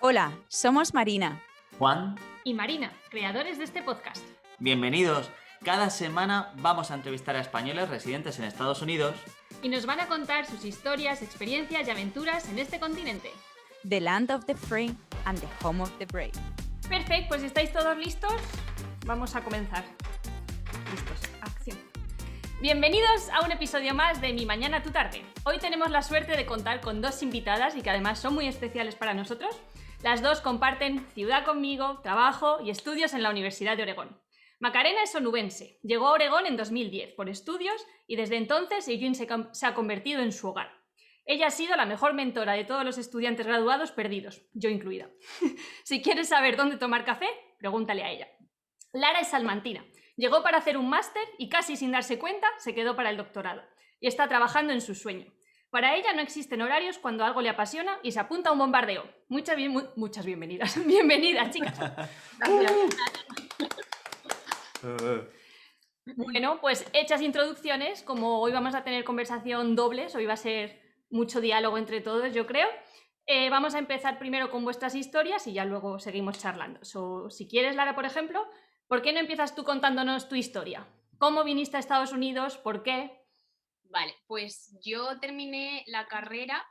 Hola, somos Marina. Juan. Y Marina, creadores de este podcast. Bienvenidos. Cada semana vamos a entrevistar a españoles residentes en Estados Unidos. Y nos van a contar sus historias, experiencias y aventuras en este continente. The land of the free and the home of the brave. Perfecto, pues ¿estáis todos listos? Vamos a comenzar. Listos, acción. Bienvenidos a un episodio más de Mi Mañana Tu Tarde. Hoy tenemos la suerte de contar con dos invitadas y que además son muy especiales para nosotros. Las dos comparten ciudad conmigo, trabajo y estudios en la Universidad de Oregón. Macarena es onubense. Llegó a Oregón en 2010 por estudios y desde entonces Eugene se, se ha convertido en su hogar. Ella ha sido la mejor mentora de todos los estudiantes graduados perdidos, yo incluida. si quieres saber dónde tomar café, pregúntale a ella. Lara es salmantina. Llegó para hacer un máster y casi sin darse cuenta se quedó para el doctorado. Y está trabajando en su sueño. Para ella no existen horarios cuando algo le apasiona y se apunta a un bombardeo. Muchas, bien, muchas bienvenidas. Bienvenidas, chicas. bueno, pues hechas introducciones, como hoy vamos a tener conversación dobles, hoy va a ser mucho diálogo entre todos, yo creo. Eh, vamos a empezar primero con vuestras historias y ya luego seguimos charlando. si quieres, Lara, por ejemplo, ¿por qué no empiezas tú contándonos tu historia? ¿Cómo viniste a Estados Unidos? ¿Por qué? Vale, pues yo terminé la carrera,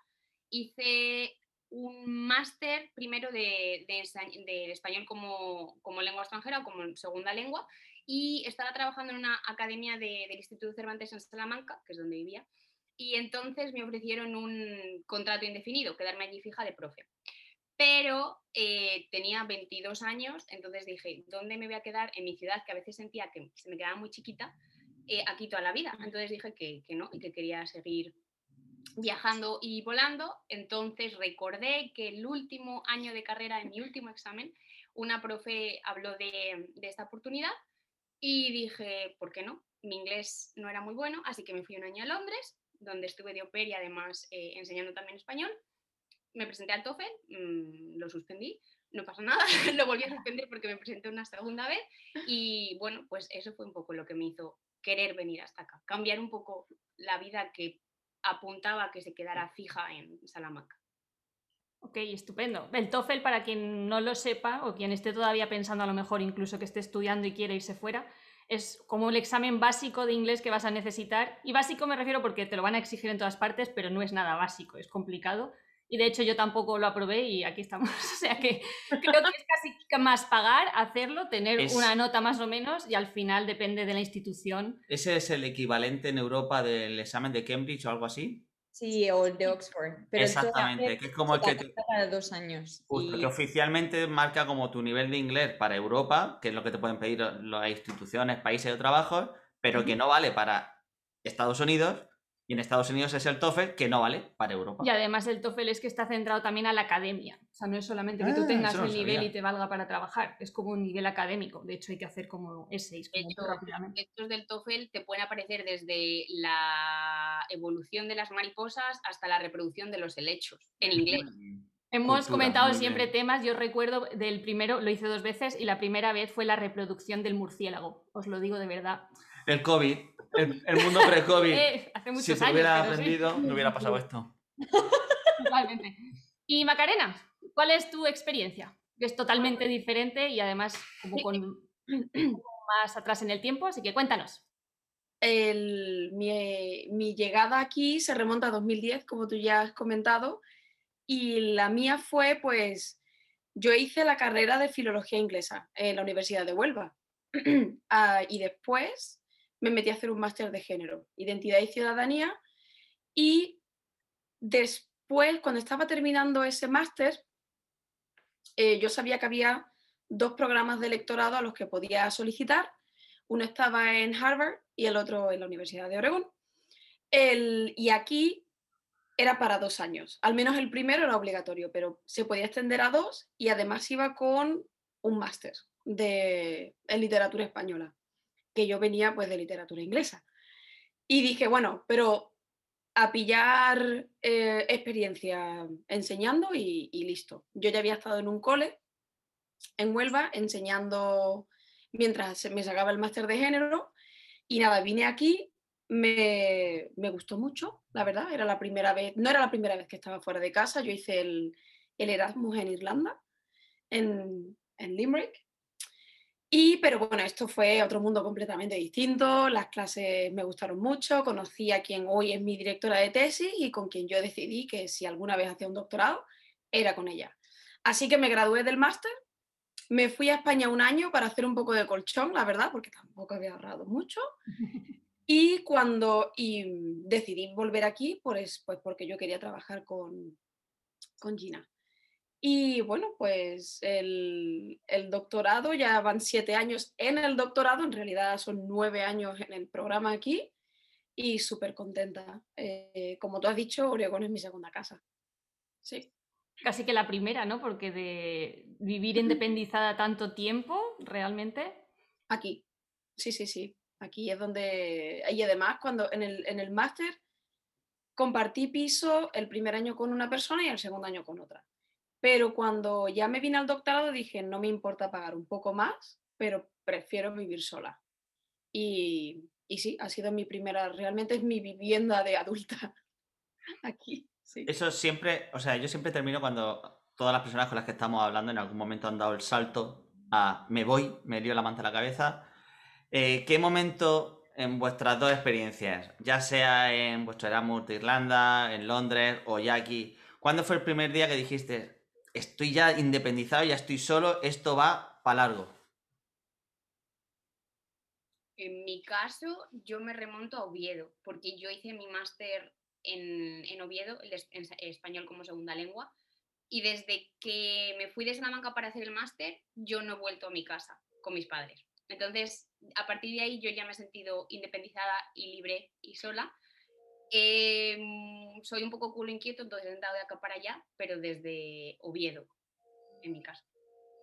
hice un máster primero de, español como, lengua extranjera o como segunda lengua y estaba trabajando en una academia del Instituto Cervantes en Salamanca, que es donde vivía, y entonces me ofrecieron un contrato indefinido, quedarme allí fija de profe. Pero eh, tenía 22 años, entonces dije, ¿dónde me voy a quedar? En mi ciudad, que a veces sentía que se me quedaba muy chiquita, eh, aquí toda la vida. Entonces dije que, no y que quería seguir viajando y volando. Entonces recordé que el último año de carrera, en mi último examen, una profe habló de, esta oportunidad y dije, ¿por qué no? Mi inglés no era muy bueno, así que me fui un año a Londres donde estuve de au y además eh, enseñando también español. Me presenté al TOEFL, mm, lo suspendí, no pasa nada, lo volví a suspender porque me presenté una segunda vez y bueno, pues eso fue un poco lo que me hizo querer venir hasta acá, cambiar un poco la vida que apuntaba que se quedara fija en Salamanca. Ok, estupendo. El TOEFL, para quien no lo sepa o quien esté todavía pensando a lo mejor incluso que esté estudiando y quiere irse fuera, es como el examen básico de inglés que vas a necesitar. Y básico me refiero porque te lo van a exigir en todas partes, pero no es nada básico, es complicado. Y de hecho yo tampoco lo aprobé y aquí estamos. O sea que creo que es casi más pagar, hacerlo, tener una nota más o menos y al final depende de la institución. ¿Ese es el equivalente en Europa del examen de Cambridge o algo así? Sí, o el de Oxford. Pero Exactamente, que es como el que... Para dos años. Porque oficialmente marca como tu nivel de inglés para Europa, que es lo que te pueden pedir las instituciones, países de trabajo, pero que no vale para Estados Unidos y en Estados Unidos es el TOEFL que no vale para Europa. Y además el TOEFL es que está centrado también a la academia. O sea, no es solamente que tú ah, tengas el nivel y te valga para trabajar, es como un nivel académico. De hecho, hay que hacer como essays. de hecho, estos del TOEFL te pueden aparecer desde la evolución de las mariposas hasta la reproducción de los helechos en inglés. Hemos comentado siempre temas, yo recuerdo del primero, lo hice dos veces y la primera vez fue la reproducción del murciélago, os lo digo de verdad. El COVID, el, mundo pre-COVID. Eh, si se hubiera aprendido, no hubiera pasado esto. Totalmente. Y Macarena, ¿cuál es tu experiencia? Que es totalmente diferente y además como con más atrás en el tiempo, así que cuéntanos. mi, mi, llegada aquí se remonta a 2010, como tú ya has comentado, y la mía fue, pues, yo hice la carrera de filología inglesa en la Universidad de Huelva. Ah, y después me metí a hacer un máster de género, identidad y ciudadanía. Y después, cuando estaba terminando ese máster, eh, yo sabía que había dos programas de electorado a los que podía solicitar. Uno estaba en Harvard y el otro en la Universidad de Oregón. El, y aquí era para dos años. Al menos el primero era obligatorio, pero se podía extender a dos y además iba con un máster de, en literatura española, que yo venía pues de literatura inglesa. Y dije, bueno, pero a pillar eh, experiencia enseñando y, y, listo. Yo ya había estado en un cole en Huelva enseñando mientras me sacaba el máster de género y nada, vine aquí me, gustó mucho, la verdad. Era la primera vez, no era la primera vez que estaba fuera de casa. Yo hice el, el Erasmus en Irlanda, en, en Limerick. Y, pero bueno, esto fue otro mundo completamente distinto, las clases me gustaron mucho, conocí a quien hoy es mi directora de tesis y con quien yo decidí que si alguna vez hacía un doctorado, era con ella. Así que me gradué del máster, me fui a España un año para hacer un poco de colchón, la verdad, porque tampoco había ahorrado mucho. Y cuando y decidí volver aquí, pues, pues porque yo quería trabajar con, con Gina. Y bueno, pues el, el, doctorado, ya van siete años en el doctorado, en realidad son nueve años en el programa aquí y súper contenta. Eh, como tú has dicho, Oregón es mi segunda casa. Sí. Casi que la primera, ¿no? Porque de vivir independizada tanto tiempo, realmente. Aquí, sí, sí, sí. Aquí es donde... Y además, cuando en el, en el máster compartí piso el primer año con una persona y el segundo año con otra. Pero cuando ya me vine al doctorado dije, no me importa pagar un poco más, pero prefiero vivir sola. Y, sí, ha sido mi primera, realmente es mi vivienda de adulta aquí. Eso siempre, o sea, yo siempre termino cuando todas las personas con las que estamos hablando en algún momento han dado el salto a me voy, me lío la manta a la cabeza. Eh, ¿Qué momento en vuestras dos experiencias, ya sea en vuestro Erasmus de Irlanda, en Londres o ya aquí, ¿cuándo fue el primer día que dijiste, estoy ya independizado, ya estoy solo, esto va para largo. En mi caso, yo me remonto a Oviedo, porque yo hice mi máster en, Oviedo, en español como segunda lengua, y desde que me fui de Salamanca para hacer el máster, yo no he vuelto a mi casa con mis padres. Entonces, a partir de ahí yo ya me he sentido independizada y libre y sola. Em, soy un poco culo inquieto, entonces he andado de acá para allá, pero desde Oviedo, en mi caso.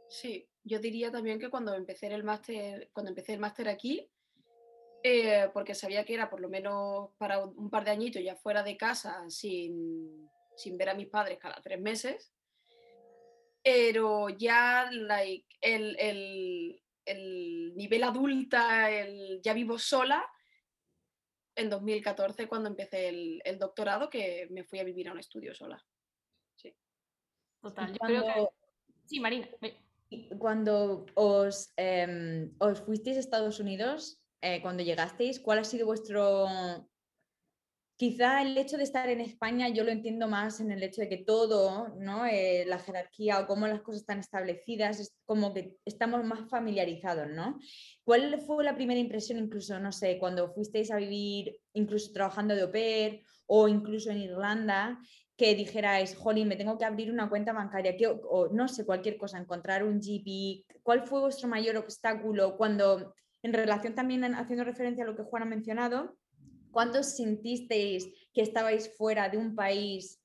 Sí, yo diría también que cuando empecé el máster, cuando empecé el máster aquí, eh, porque sabía que era por lo menos para un par de añitos ya fuera de casa sin, sin ver a mis padres cada tres meses, pero ya like, el, el, el nivel adulta, el ya vivo sola, en 2014 cuando empecé el, doctorado que me fui a vivir a un estudio sola. Sí. Total, yo creo que... Sí, Marina. Cuando os, em, os fuisteis a Estados Unidos, eh, cuando llegasteis, ¿cuál ha sido vuestro Quizá el hecho de estar en España yo lo entiendo más en el hecho de que todo, ¿no? Eh, la jerarquía o cómo las cosas están establecidas, es como que estamos más familiarizados, ¿no? ¿Cuál fue la primera impresión incluso, no sé, cuando fuisteis a vivir, incluso trabajando de au pair o incluso en Irlanda, que dijerais, jolín, me tengo que abrir una cuenta bancaria, que, o no sé, cualquier cosa, encontrar un GP, ¿cuál fue vuestro mayor obstáculo cuando, en relación también haciendo referencia a lo que Juan ha mencionado, ¿Cuándo sentisteis que estabais fuera de un país,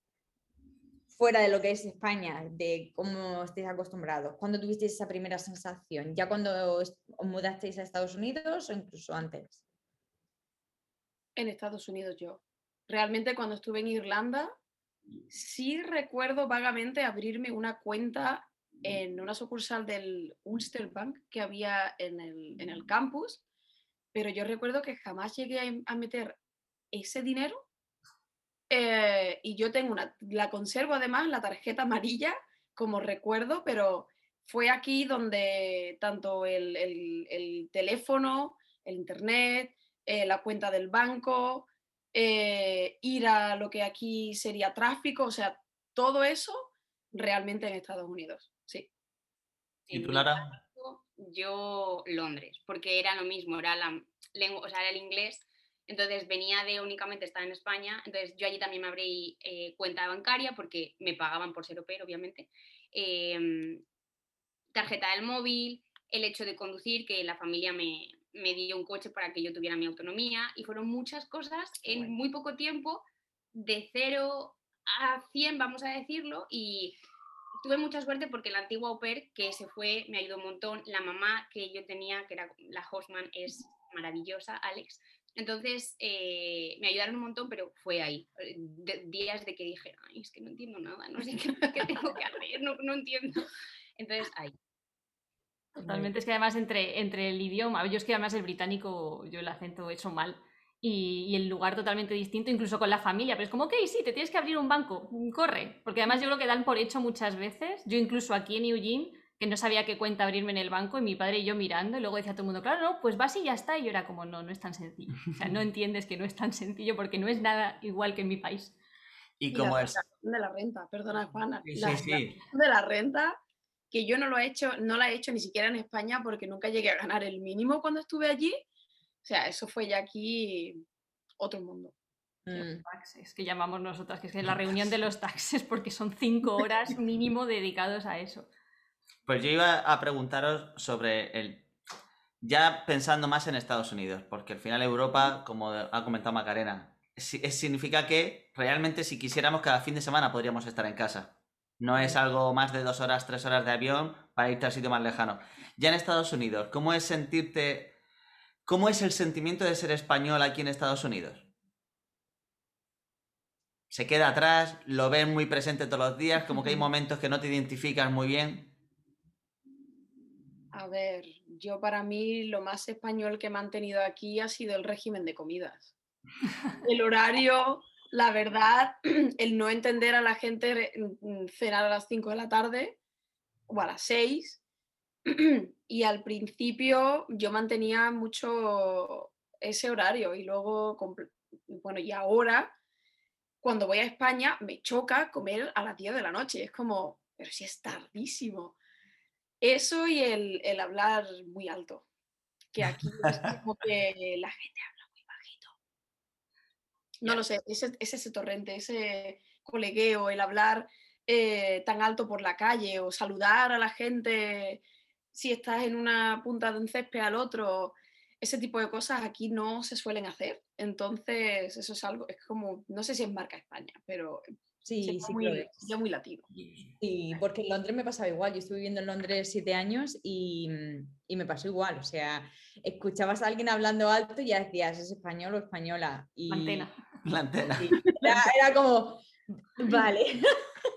fuera de lo que es España, de cómo estáis acostumbrados? ¿Cuándo tuvisteis esa primera sensación? ¿Ya cuando os mudasteis a Estados Unidos o incluso antes? En Estados Unidos yo. Realmente cuando estuve en Irlanda, sí recuerdo vagamente abrirme una cuenta en una sucursal del Ulster Bank que había en el campus pero yo recuerdo que jamás llegué a, meter ese dinero eh, y yo tengo una, la conservo además, la tarjeta amarilla como recuerdo, pero fue aquí donde tanto el, teléfono, el internet, eh, la cuenta del banco, eh, ir a lo que aquí sería tráfico, o sea, todo eso realmente en Estados Unidos, sí. ¿Y tú, Lara? yo Londres, porque era lo mismo, era la lengua, o sea, era el inglés. Entonces venía de únicamente estar en España, entonces yo allí también me abrí eh, cuenta bancaria porque me pagaban por ser opero, obviamente. Em, tarjeta del móvil, el hecho de conducir, que la familia me, me, dio un coche para que yo tuviera mi autonomía y fueron muchas cosas en muy poco tiempo, de cero a 100, vamos a decirlo, y tuve mucha suerte porque la antigua au pair que se fue me ayudó un montón. La mamá que yo tenía, que era la hostman, es maravillosa, Alex. Entonces eh, me ayudaron un montón, pero fue ahí. Eh, días de que dije, es que no entiendo nada, no sé qué, tengo que hacer, no, no, entiendo. Entonces ahí. Totalmente, es que además entre, entre el idioma, yo es que además el británico, yo el acento he hecho mal y, y el lugar totalmente distinto, incluso con la familia. Pero es como, ok, sí, te tienes que abrir un banco, mm, corre. Porque además yo creo que dan por hecho muchas veces. Yo incluso aquí en Eugene, que no sabía qué cuenta abrirme en el banco, y mi padre y yo mirando, y luego decía todo el mundo, claro, no, pues vas y ya está. Y yo era como, no, no es tan sencillo. O sea, no entiendes que no es tan sencillo porque no es nada igual que en mi país. Y Y la como es... de la renta, perdona Juana, Sí, la sí, declaración de la renta que yo no lo he hecho, no la he hecho ni siquiera en España porque nunca llegué a ganar el mínimo cuando estuve allí. O sea, eso fue ya aquí otro mundo. Mm. Taxes, que llamamos nosotras, que es la reunión de los taxes, porque son cinco horas mínimo dedicados a eso. Pues yo iba a preguntaros sobre el... Ya pensando más en Estados Unidos, porque al final Europa, como ha comentado Macarena, significa que realmente si quisiéramos cada fin de semana podríamos estar en casa. No es algo más de dos horas, tres horas de avión para irte al sitio más lejano. Ya en Estados Unidos, ¿cómo es sentirte... ¿Cómo es el sentimiento de ser español aquí en Estados Unidos? ¿Se queda atrás? ¿Lo ven muy presente todos los días? Como que hay momentos que no te identificas muy bien. A ver, yo para mí lo más español que he mantenido aquí ha sido el régimen de comidas. El horario, la verdad, el no entender a la gente mm, cenar a las 5 de la tarde o a las 6. Y al principio yo mantenía mucho ese horario y luego, bueno, y ahora cuando voy a España me choca comer a las 10 de la noche. Es como, pero si es tardísimo. Eso y el, el hablar muy alto. Que aquí es como que la gente habla muy bajito. No lo sé, es, es ese torrente, ese colegueo, el hablar eh, tan alto por la calle o saludar a la gente si estás en una punta de un césped al otro. Ese tipo de cosas aquí no se suelen hacer. Entonces, eso es algo, es como, no sé si es marca España, pero Sí, sí, muy, es. sería muy latino. Sí, porque en Londres me pasaba igual. Yo estuve viviendo en Londres siete años y, mm, y me pasó igual. O sea, escuchabas a alguien hablando alto y ya decías, ¿es español o española? Y Antena. La antena. era, era como, vale.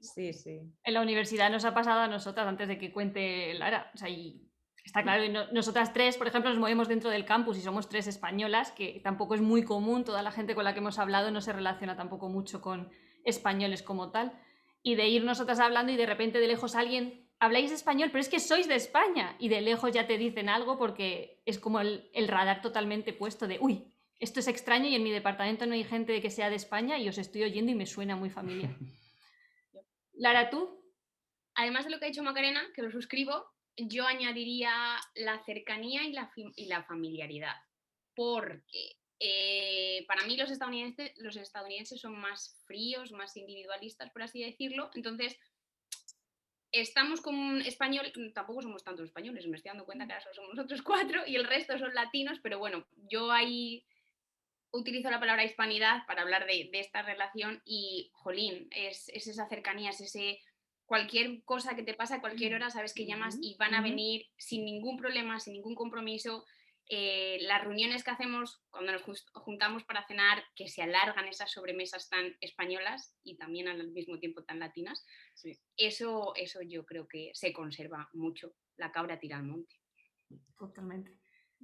Sí, sí. En la universidad nos ha pasado a nosotras antes de que cuente Lara. O sea, y está claro, y no- nosotras tres, por ejemplo, nos movemos dentro del campus y somos tres españolas, que tampoco es muy común, toda la gente con la que hemos hablado no se relaciona tampoco mucho con españoles como tal. Y de ir nosotras hablando y de repente de lejos alguien, habláis español, pero es que sois de España. Y de lejos ya te dicen algo porque es como el, el radar totalmente puesto de, uy, esto es extraño y en mi departamento no hay gente que sea de España y os estoy oyendo y me suena muy familiar. Lara, ¿tú? Además de lo que ha dicho Macarena, que lo suscribo, yo añadiría la cercanía y la, y la familiaridad. Porque eh, para mí los estadounidenses, los estadounidenses son más fríos, más individualistas, por así decirlo. Entonces, estamos con un español, tampoco somos tantos españoles, me estoy dando cuenta que ahora solo somos nosotros cuatro y el resto son latinos, pero bueno, yo ahí utilizo la palabra hispanidad para hablar de, de esta relación y, jolín, es, es esa cercanía, es ese cualquier cosa que te pasa a cualquier hora, sabes que llamas y van a venir sin ningún problema, sin ningún compromiso. Eh, las reuniones que hacemos cuando nos juntamos para cenar, que se alargan esas sobremesas tan españolas y también al mismo tiempo tan latinas, Sí. eso, eso yo creo que se conserva mucho. La cabra tira al monte. Totalmente.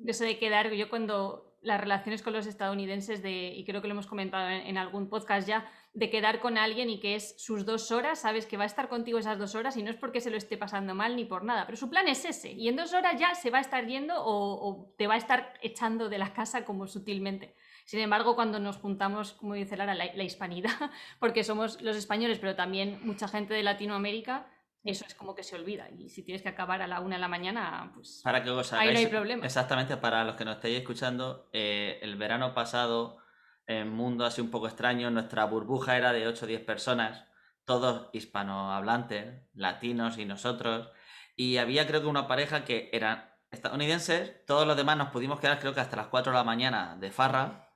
Eso de quedar, yo cuando las relaciones con los estadounidenses, de, y creo que lo hemos comentado en, algún podcast ya, de quedar con alguien y que es sus dos horas, sabes que va a estar contigo esas dos horas y no es porque se lo esté pasando mal ni por nada, pero su plan es ese y en dos horas ya se va a estar yendo o, o te va a estar echando de la casa como sutilmente. Sin embargo, cuando nos juntamos, como dice Lara, la, la hispanidad, porque somos los españoles, pero también mucha gente de Latinoamérica, eso es como que se olvida. Y si tienes que acabar a la una de la mañana, pues Para que os Ahí no hay problema. Exactamente, para los que nos estéis escuchando, eh, el verano pasado, en Mundo así un poco extraño, nuestra burbuja era de 8 o 10 personas, todos hispanohablantes, latinos y nosotros. Y había creo que una pareja que eran estadounidenses, todos los demás nos pudimos quedar creo que hasta las 4 de la mañana de farra,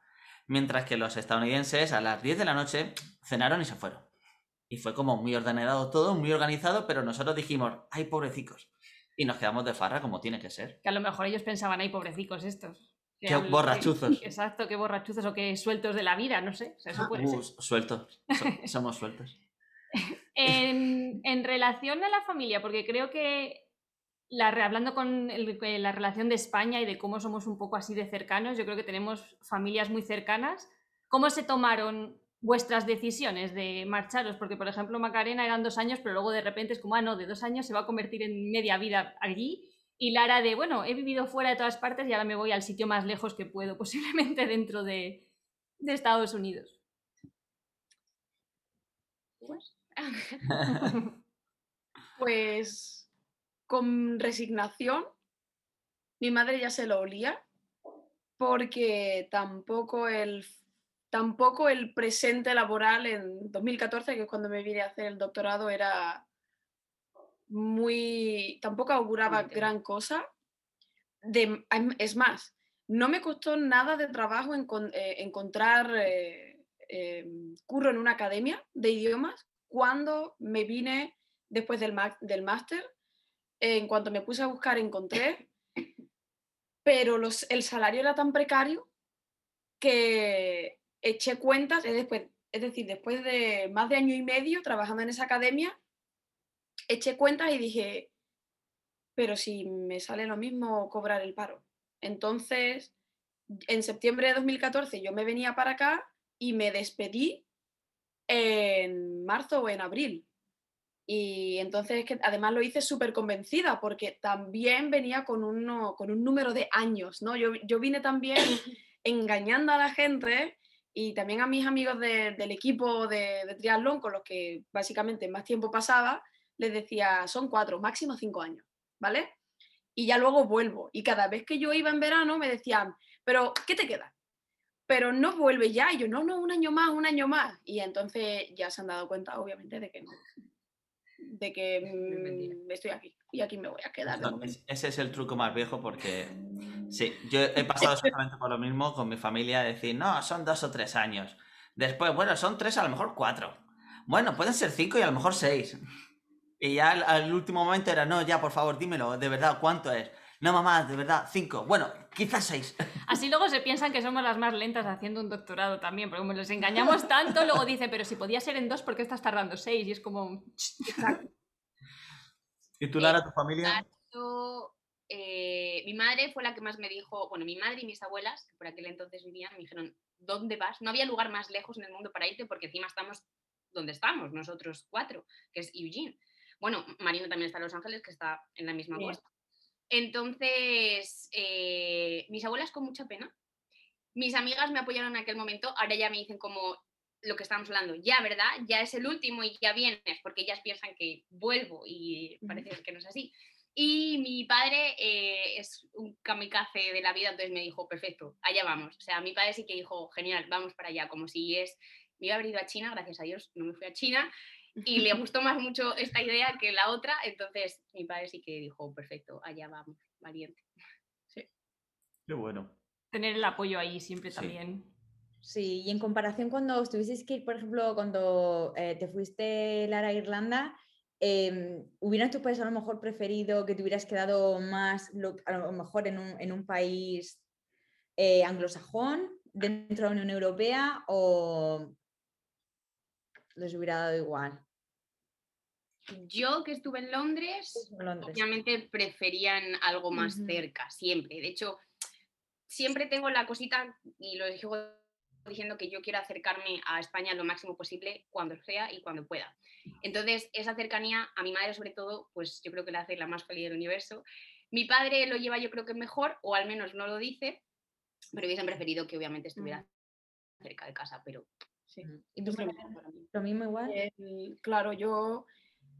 mientras que los estadounidenses a las 10 de la noche cenaron y se fueron. Y fue como muy ordenado todo, muy organizado, pero nosotros dijimos, ay, pobrecicos. Y nos quedamos de farra como tiene que ser. Que a lo mejor ellos pensaban, ay, pobrecicos estos. Que Qué borrachuzos. que- exacto, qué borrachuzos o qué sueltos de la vida, no sé. o sea, eso puede Uh, ser. sueltos. So- somos sueltos. En, en relación a la familia, porque creo que la, hablando con la relación de España y de cómo somos un poco así de cercanos, yo creo que tenemos familias muy cercanas. ¿Cómo se tomaron vuestras decisiones de marcharos? Porque, por ejemplo, Macarena eran dos años, pero luego de repente es como, ah, no, de dos años se va a convertir en media vida allí. Y Lara de, bueno, he vivido fuera de todas partes y ahora me voy al sitio más lejos que puedo, posiblemente dentro de, de Estados Unidos. pues con resignación, mi madre ya se lo olía, porque tampoco el, tampoco el presente laboral en 2014, que es cuando me vine a hacer el doctorado, era muy, tampoco auguraba gran cosa. De, es más, no me costó nada de trabajo eh, encontrar eh, em, curro en una academia de idiomas cuando me vine después del, del máster. En cuanto me puse a buscar, encontré, pero los, el salario era tan precario que eché cuentas, es, después, es decir, después de más de año y medio trabajando en esa academia, eché cuentas y dije, pero si me sale lo mismo cobrar el paro. Entonces, en septiembre de 2014 yo me venía para acá y me despedí en marzo o en abril. Y entonces, que además lo hice súper convencida porque también venía con, uno, con un número de años, ¿no? Yo, yo vine también engañando a la gente y también a mis amigos del equipo de, de triatlón con los que básicamente más tiempo pasaba, les decía, son cuatro, máximo cinco años, ¿vale? Y ya luego vuelvo. Y cada vez que yo iba en verano me decían, pero ¿qué te queda? Pero no vuelve ya. Y yo, no, no, un año más, un año más. Y entonces ya se han dado cuenta, obviamente, de que no. De que mm, estoy aquí y aquí me voy a quedar. ese es el truco más viejo porque sí, yo he pasado exactamente por lo mismo con mi familia, decir, no, son dos o tres años. Después, bueno, son tres, a lo mejor cuatro. Bueno, pueden ser cinco y a lo mejor seis. Y ya al, último momento era, no, ya, por favor, dímelo, de verdad, ¿cuánto es? No, mamá, de verdad, cinco. Bueno, quizás seis. Así luego se piensan que somos las más lentas haciendo un doctorado también, porque como les engañamos tanto, luego dicen, pero si podía ser en dos, ¿por qué estás tardando seis? Y es como... ¿Y tú, Lara, tu familia? Eh, mi madre fue la que más me dijo, bueno, mi madre y mis abuelas, que por aquel entonces vivían, me dijeron, ¿dónde vas? No había lugar más lejos en el mundo para irte porque encima estamos donde estamos, nosotros cuatro, que es Eugene. Bueno, Marina también está en Los Ángeles, que está en la misma costa. Entonces, eh, mis abuelas con mucha pena. Mis amigas me apoyaron en aquel momento, ahora ya me dicen como lo que estábamos hablando, ya, ¿verdad? Ya es el último y ya vienes, porque ellas piensan que vuelvo y parece que no es así. Y mi padre eh, es un kamikaze de la vida, entonces me dijo, perfecto, allá vamos. O sea, mi padre sí que dijo, genial, vamos para allá, como si es, me iba a haber ido a China, gracias a Dios no me fui a China, y le gustó más mucho esta idea que la otra, entonces mi padre sí que dijo, perfecto, allá vamos, valiente. Sí. Qué bueno. Tener el apoyo ahí siempre también. Sí, y en comparación cuando estuviste que ir, por ejemplo, cuando eh, te fuiste, Lara, a Irlanda, eh, ¿hubieras tus padres a lo mejor preferido que te hubieras quedado más, a lo mejor en un, en un país eh, anglosajón, dentro de la Unión Europea, o les hubiera dado igual? Yo que estuve en Londres, obviamente preferían algo más cerca, siempre. De hecho, siempre tengo la cosita, y lo digo diciendo que yo quiero acercarme a España lo máximo posible cuando sea y cuando pueda. Entonces, esa cercanía a mi madre sobre todo, pues yo creo que la hace la más feliz del universo. Mi padre lo lleva yo creo que mejor, o al menos no lo dice, pero hubiesen preferido que obviamente estuviera cerca de casa, pero sí. ¿Y tú, lo mismo igual? claro, yo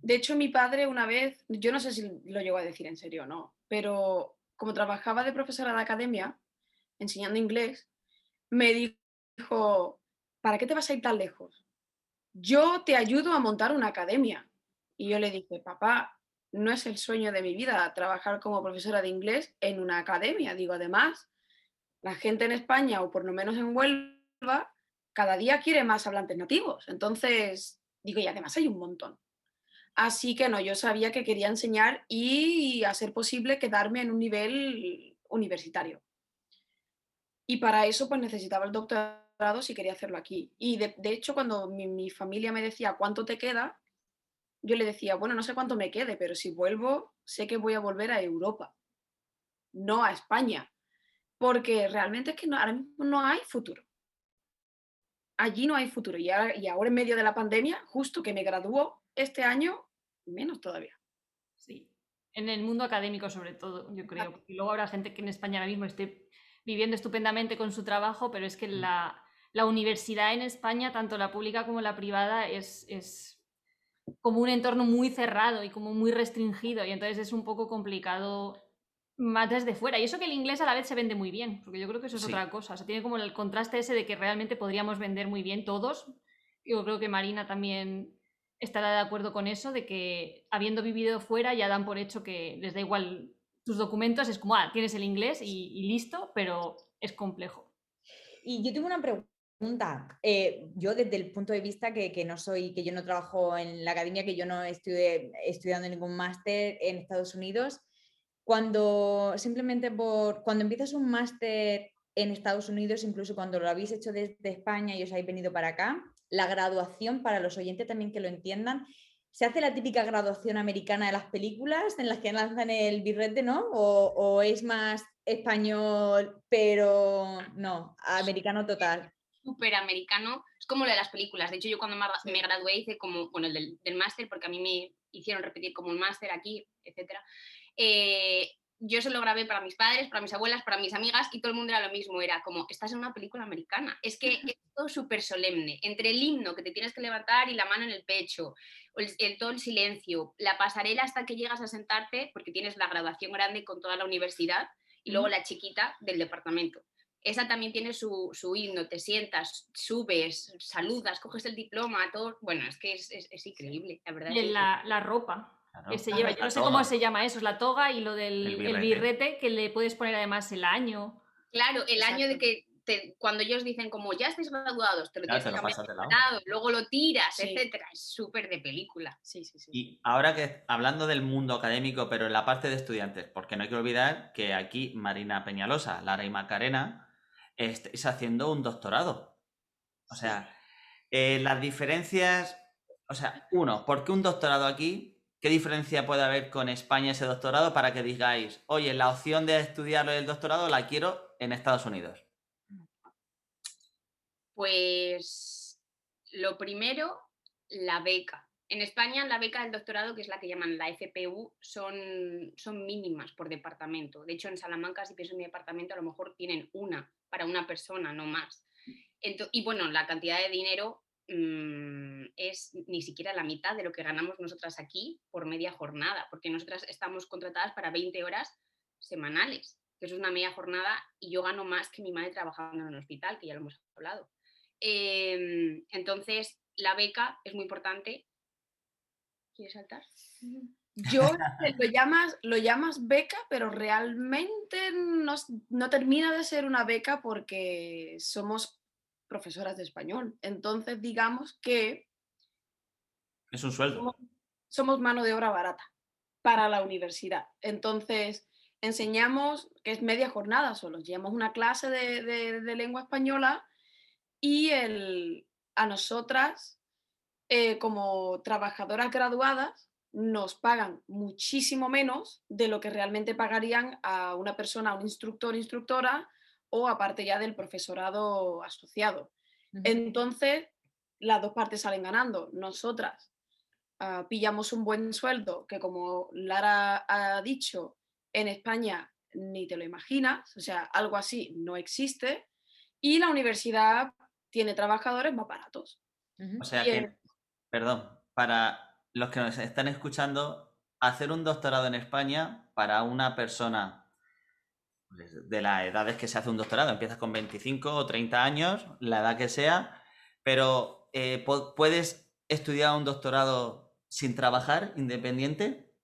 de hecho, mi padre una vez, yo no sé si lo llegó a decir en serio o no, pero como trabajaba de profesora de academia, enseñando inglés, me dijo, ¿para qué te vas a ir tan lejos? Yo te ayudo a montar una academia. Y yo le dije, papá, no es el sueño de mi vida trabajar como profesora de inglés en una academia. Digo, además, la gente en España, o por lo menos en Huelva, cada día quiere más hablantes nativos. Entonces, digo, y además hay un montón. Así que no, yo sabía que quería enseñar y, a ser posible, quedarme en un nivel universitario. Y para eso, pues necesitaba el doctorado si quería hacerlo aquí. Y de, hecho, cuando mi, familia me decía, ¿cuánto te queda? yo le decía, bueno, no sé cuánto me quede, pero si vuelvo, sé que voy a volver a Europa, no a España, porque realmente es que no, ahora mismo no hay futuro. Allí no hay futuro. Y ahora, y ahora en medio de la pandemia, justo que me graduó este año, menos todavía. Sí, en el mundo académico sobre todo, yo creo. Porque luego habrá gente que en España ahora mismo esté viviendo estupendamente con su trabajo, pero es que Mm. la, la universidad en España, tanto la pública como la privada, es, es como un entorno muy cerrado y como muy restringido, y entonces es un poco complicado más desde fuera. Y eso que el inglés a la vez se vende muy bien, porque yo creo que eso es Sí. otra cosa. O sea, tiene como el contraste ese de que realmente podríamos vender muy bien todos. Yo creo que Marina también estará de acuerdo con eso, de que habiendo vivido fuera ya dan por hecho que les da igual tus documentos, es como, ah, tienes el inglés y, y listo, pero es complejo. Y yo tengo una pregunta. Eh, yo desde el punto de vista que, que no soy, que yo no trabajo en la academia, que yo no estuve estudiando ningún máster en Estados Unidos, cuando simplemente por, cuando empiezas un máster en Estados Unidos, incluso cuando lo habéis hecho desde España y os habéis venido para acá, la graduación, para los oyentes también que lo entiendan, ¿se hace la típica graduación americana de las películas en las que lanzan el birrete, ¿no? ¿O, o es más español, pero no, americano total? Súper americano, es como lo de las películas. De hecho, yo cuando me gra- me gradué hice como, bueno, el del, del máster, porque a mí me hicieron repetir como un máster aquí, etcétera. Eh, yo se lo grabé para mis padres, para mis abuelas, para mis amigas y todo el mundo era lo mismo, era como, estás en una película americana. Es que es todo súper solemne, entre el himno que te tienes que levantar y la mano en el pecho, el- todo el silencio, la pasarela hasta que llegas a sentarte, porque tienes la graduación grande con toda la universidad y luego la chiquita del departamento esa también tiene su, su himno, te sientas, subes, saludas, coges el diploma, todo. Bueno, es que es, es- es increíble, la verdad. Y en la, la ropa Claro. que se lleva, yo no sé toga. cómo se llama eso, es la toga y lo del El el birrete. que le puedes poner además el año. Claro, el año de que te- cuando ellos dicen como ya estáis graduados, te lo Claro, tienes te que lo cambiar lado, luego lo tiras, Sí. etcétera. Es súper de película. Sí, sí, sí. Y ahora que hablando del mundo académico, pero en la parte de estudiantes, porque no hay que olvidar que aquí Marina Peñalosa, Lara y Macarena estáis haciendo un doctorado. O sea, eh, las diferencias, o sea, uno, ¿por qué un doctorado aquí? ¿Qué diferencia puede haber con España ese doctorado para que digáis, oye, la opción de estudiarlo el doctorado la quiero en Estados Unidos? Pues lo primero, la beca. En España, la beca del doctorado, que es la que llaman la FPU, son, son mínimas por departamento. De hecho, en Salamanca, si pienso en mi departamento, a lo mejor tienen una para una persona, no más. Ento- y bueno, la cantidad de dinero mm, es ni siquiera la mitad de lo que ganamos nosotras aquí por media jornada, porque nosotras estamos contratadas para 20 horas semanales, que eso es una media jornada y yo gano más que mi madre trabajando en un hospital, que ya lo hemos hablado. Em, entonces, la beca es muy importante. ¿Quieres saltar? Yo lo llamas, lo llamas beca, pero realmente no, no termina de ser una beca porque somos profesoras de español. Entonces, digamos que Es un sueldo. somos mano de obra barata para la universidad. Entonces, enseñamos, que es media jornada solo, llevamos una clase de, de- de lengua española y el, a nosotras, eh, como trabajadoras graduadas, nos pagan muchísimo menos de lo que realmente pagarían a una persona, a un instructor, instructora o aparte ya del profesorado asociado. Entonces, las dos partes salen ganando. Nosotras ah, pillamos un buen sueldo que, como Lara ha dicho, en España ni te lo imaginas, o sea, algo así no existe. Y la universidad tiene trabajadores más baratos. O sea Y que, el- perdón, para los que nos están escuchando, hacer un doctorado en España para una persona de las edades que se hace un doctorado, empiezas con 25 o 30 años, la edad que sea, pero eh, ¿puedes estudiar un doctorado sin trabajar, independiente?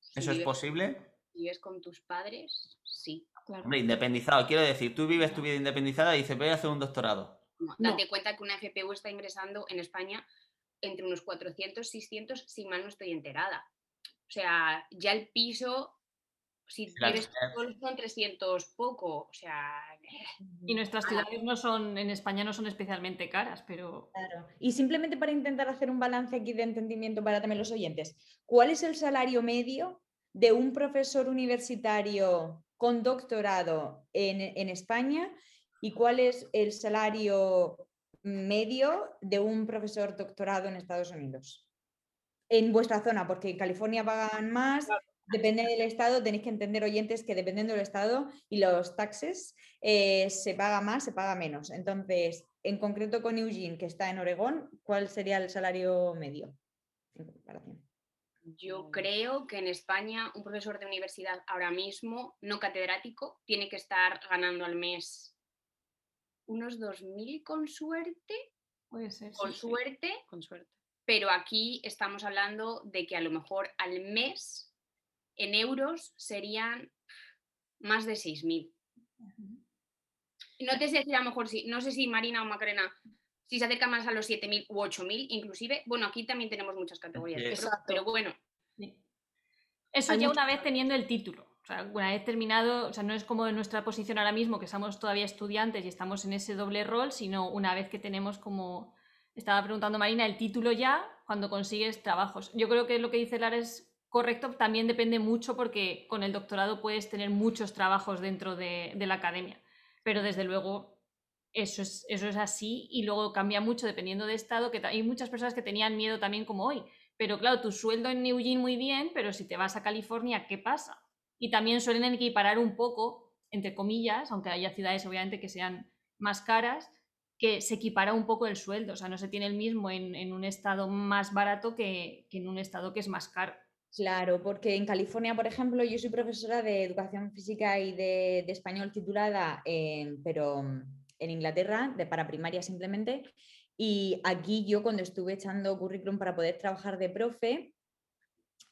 Si ¿Eso es posible? si vives con tus padres, sí. Hombre, independizado, quiero decir, tú vives tu vida independizada y dices, voy a hacer un doctorado. No, No. Date cuenta que una FPU está ingresando en España entre unos 400, 600, si mal no estoy enterada. O sea, ya el piso si Claro, eh. solo son 300 poco, o sea, Y nuestras ciudades no son, en España no son especialmente caras, pero Claro. Y simplemente para intentar hacer un balance aquí de entendimiento para también los oyentes, ¿cuál es el salario medio de un profesor universitario con doctorado en, en España y cuál es el salario medio de un profesor doctorado en Estados Unidos? En vuestra zona, porque en California pagan más, depende del estado, tenéis que entender oyentes que dependiendo del estado y los taxes, eh, se paga más, se paga menos. Entonces, en concreto con Eugene, que está en Oregón, ¿cuál sería el salario medio? en comparación? yo creo que en España un profesor de universidad ahora mismo, no catedrático, tiene que estar ganando al mes unos 2.000 con suerte, puede ser. con sí, sí. suerte, Con suerte. pero aquí estamos hablando de que a lo mejor al mes en euros serían más de 6.000. No te sé decir a lo mejor si, no sé si Marina o Macarena, si se acerca más a los 7.000 u 8.000 inclusive. Bueno, aquí también tenemos muchas categorías, Sí. pero, Exacto. pero bueno, Sí. Eso ya una vez teniendo el título. Sea, una vez terminado, o sea, no es como en nuestra posición ahora mismo, que estamos todavía estudiantes y estamos en ese doble rol, sino una vez que tenemos como, estaba preguntando Marina, el título ya, cuando consigues trabajos. Yo creo que lo que dice Lara es correcto, también depende mucho porque con el doctorado puedes tener muchos trabajos dentro de, la academia, pero desde luego eso es, eso es así y luego cambia mucho dependiendo de estado, que hay muchas personas que tenían miedo también como hoy, pero claro, tu sueldo en Eugene muy bien, pero si te vas a California, ¿qué pasa? Y también suelen equiparar un poco, entre comillas, aunque haya ciudades obviamente que sean más caras, que se equipara un poco el sueldo, o sea, no se tiene el mismo en, un estado más barato que, que en un estado que es más caro. Claro, porque en California, por ejemplo, yo soy profesora de educación física y de, español titulada, en- pero en Inglaterra, de, para primaria simplemente. Y aquí yo cuando estuve echando currículum para poder trabajar de profe,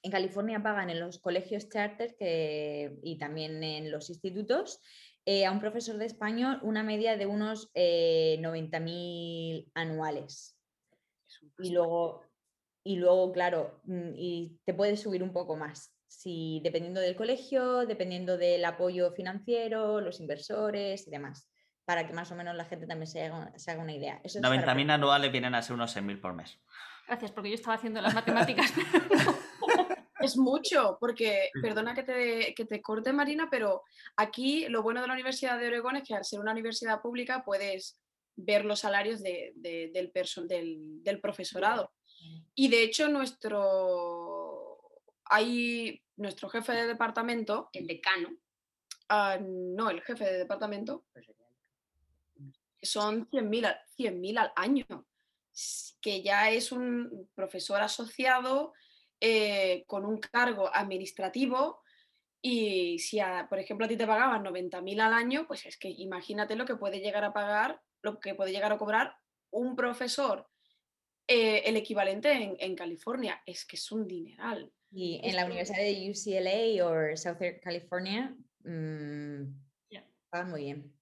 en California pagan en los colegios charter que, y también en los institutos eh, a un profesor de español una media de unos eh, 90.000 anuales. Y luego, y luego, claro, mm, y te puedes subir un poco más. Si, dependiendo del colegio, dependiendo del apoyo financiero, los inversores y demás, para que más o menos la gente también se haga, se haga una idea. Eso es para 90.000 anuales vienen a ser unos 6.000 por mes. Gracias, porque yo estaba haciendo las matemáticas. Es mucho, porque, perdona que te, que te corte Marina, pero aquí lo bueno de la Universidad de Oregón es que al ser una universidad pública puedes ver los salarios de- de- del, perso- del, del profesorado. Y de hecho nuestro, hay, nuestro jefe de departamento, el decano, ah, no, el jefe de departamento, son 100.000 al, 100.000 al año, que ya es un profesor asociado eh, con un cargo administrativo y si, a- por ejemplo, a ti te pagaban 90.000 al año, pues es que imagínate lo que puede llegar a pagar, lo que puede llegar a cobrar un profesor, eh, el equivalente en, en California. Es que es un dineral. Y en Es la que- Universidad de UCLA o Southern California, mm, pagan muy bien.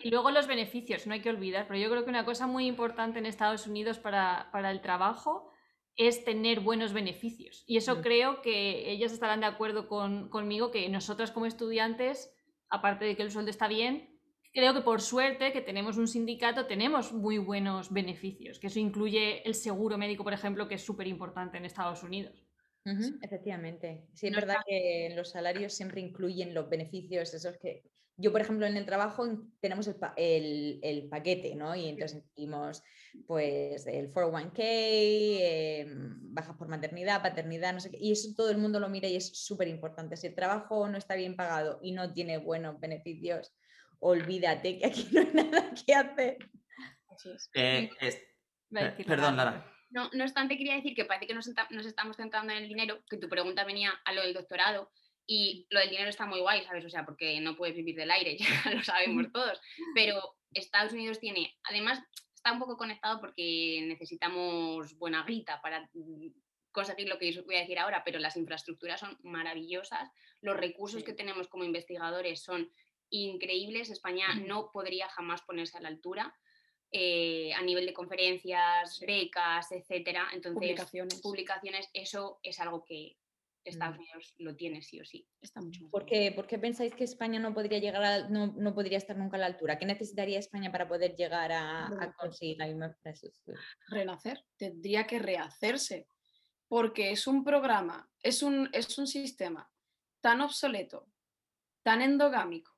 Y luego los beneficios, no hay que olvidar, pero yo creo que una cosa muy importante en Estados Unidos para, para el trabajo es tener buenos beneficios. Y eso Mm. creo que ellas estarán de acuerdo con- conmigo, que nosotras como estudiantes, aparte de que el sueldo está bien, creo que por suerte que tenemos un sindicato, tenemos muy buenos beneficios, que eso incluye el seguro médico, por ejemplo, que es súper importante en Estados Unidos. Efectivamente. Sí, es No verdad que los salarios siempre incluyen los beneficios, esos que yo, por ejemplo, en el trabajo in- tenemos el, pa- el- el paquete, ¿no? Y entonces incluimos pues el 401k, em, bajas por maternidad, paternidad, no sé qué, y eso todo el mundo lo mira y es súper importante. Si el trabajo no está bien pagado y no tiene buenos beneficios, olvídate que aquí no hay nada que hacer. Así es. Eh, es- Eh, perdón, Lara. No, no obstante, quería decir que parece que nos, nos estamos centrando en el dinero, que tu pregunta venía a lo del doctorado y lo del dinero está muy guay, ¿sabes? O sea, porque no puedes vivir del aire, ya lo sabemos todos. Pero Estados Unidos tiene, además, está un poco conectado porque necesitamos buena grita para mm, conseguir lo que os voy a decir ahora, pero las infraestructuras son maravillosas, los recursos que tenemos como investigadores son increíbles, España no podría jamás ponerse a la altura. eh, a nivel de conferencias, becas, etcétera. Entonces, Publicaciones. publicaciones, eso es algo que Estados Mm. Unidos lo tiene sí o sí. Está mucho más ¿Por qué, por qué pensáis que España no podría llegar a- no, no podría estar nunca a la altura? ¿Qué necesitaría España para poder llegar a, a conseguir la misma infraestructura? renacer, tendría que rehacerse, porque es un programa, es un, es un sistema tan obsoleto, tan endogámico,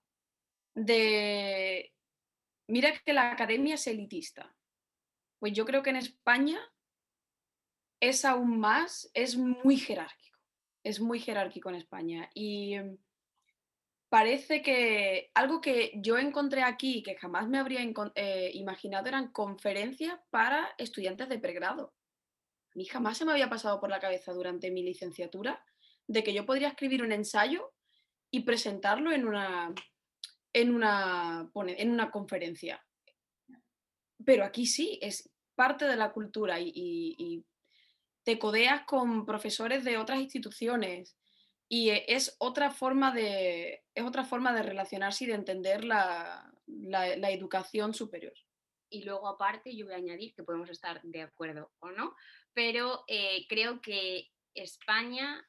de... Mira que la academia es elitista. Pues yo creo que en España es aún más, es muy jerárquico, es muy jerárquico en España. Y em, parece que algo que yo encontré aquí que jamás me habría eh, imaginado eran conferencias para estudiantes de pregrado. A mí jamás se me había pasado por la cabeza durante mi licenciatura de que yo podría escribir un ensayo y presentarlo en una, en una, en una conferencia. Pero aquí sí, es parte de la cultura y te codeas con profesores de otras instituciones y e- es otra forma de, es otra forma de relacionarse y de entender la, la- la educación superior. Y luego aparte yo voy a añadir que podemos estar de acuerdo o no, pero eh, creo que España,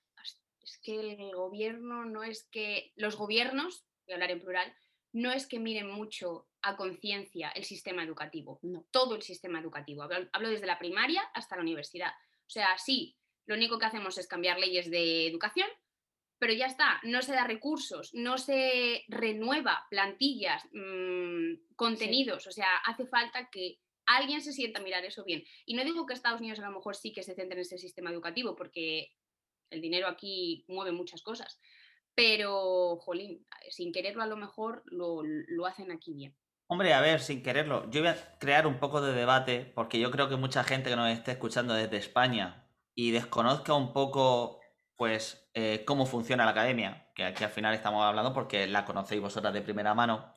es que el gobierno no es que, los gobiernos, voy a hablar en plural, no es que miren mucho a conciencia el sistema educativo, No. todo el sistema educativo, hablo, hablo desde la primaria hasta la universidad. O sea, sí, lo único que hacemos es cambiar leyes de educación, pero ya está, no se da recursos, no se renueva plantillas, mm, contenidos, o sea, hace falta que alguien se sienta a mirar eso bien. Y no digo que Estados Unidos a lo mejor sí que se centre en ese sistema educativo, porque el dinero aquí mueve muchas cosas, pero, jolín, sin quererlo a lo mejor lo, lo hacen aquí bien. Hombre, a ver, sin quererlo, yo voy a crear un poco de debate porque yo creo que mucha gente que nos esté escuchando desde España y desconozca un poco, pues, eh, cómo funciona la academia, que aquí al final estamos hablando porque la conocéis vosotras de primera mano.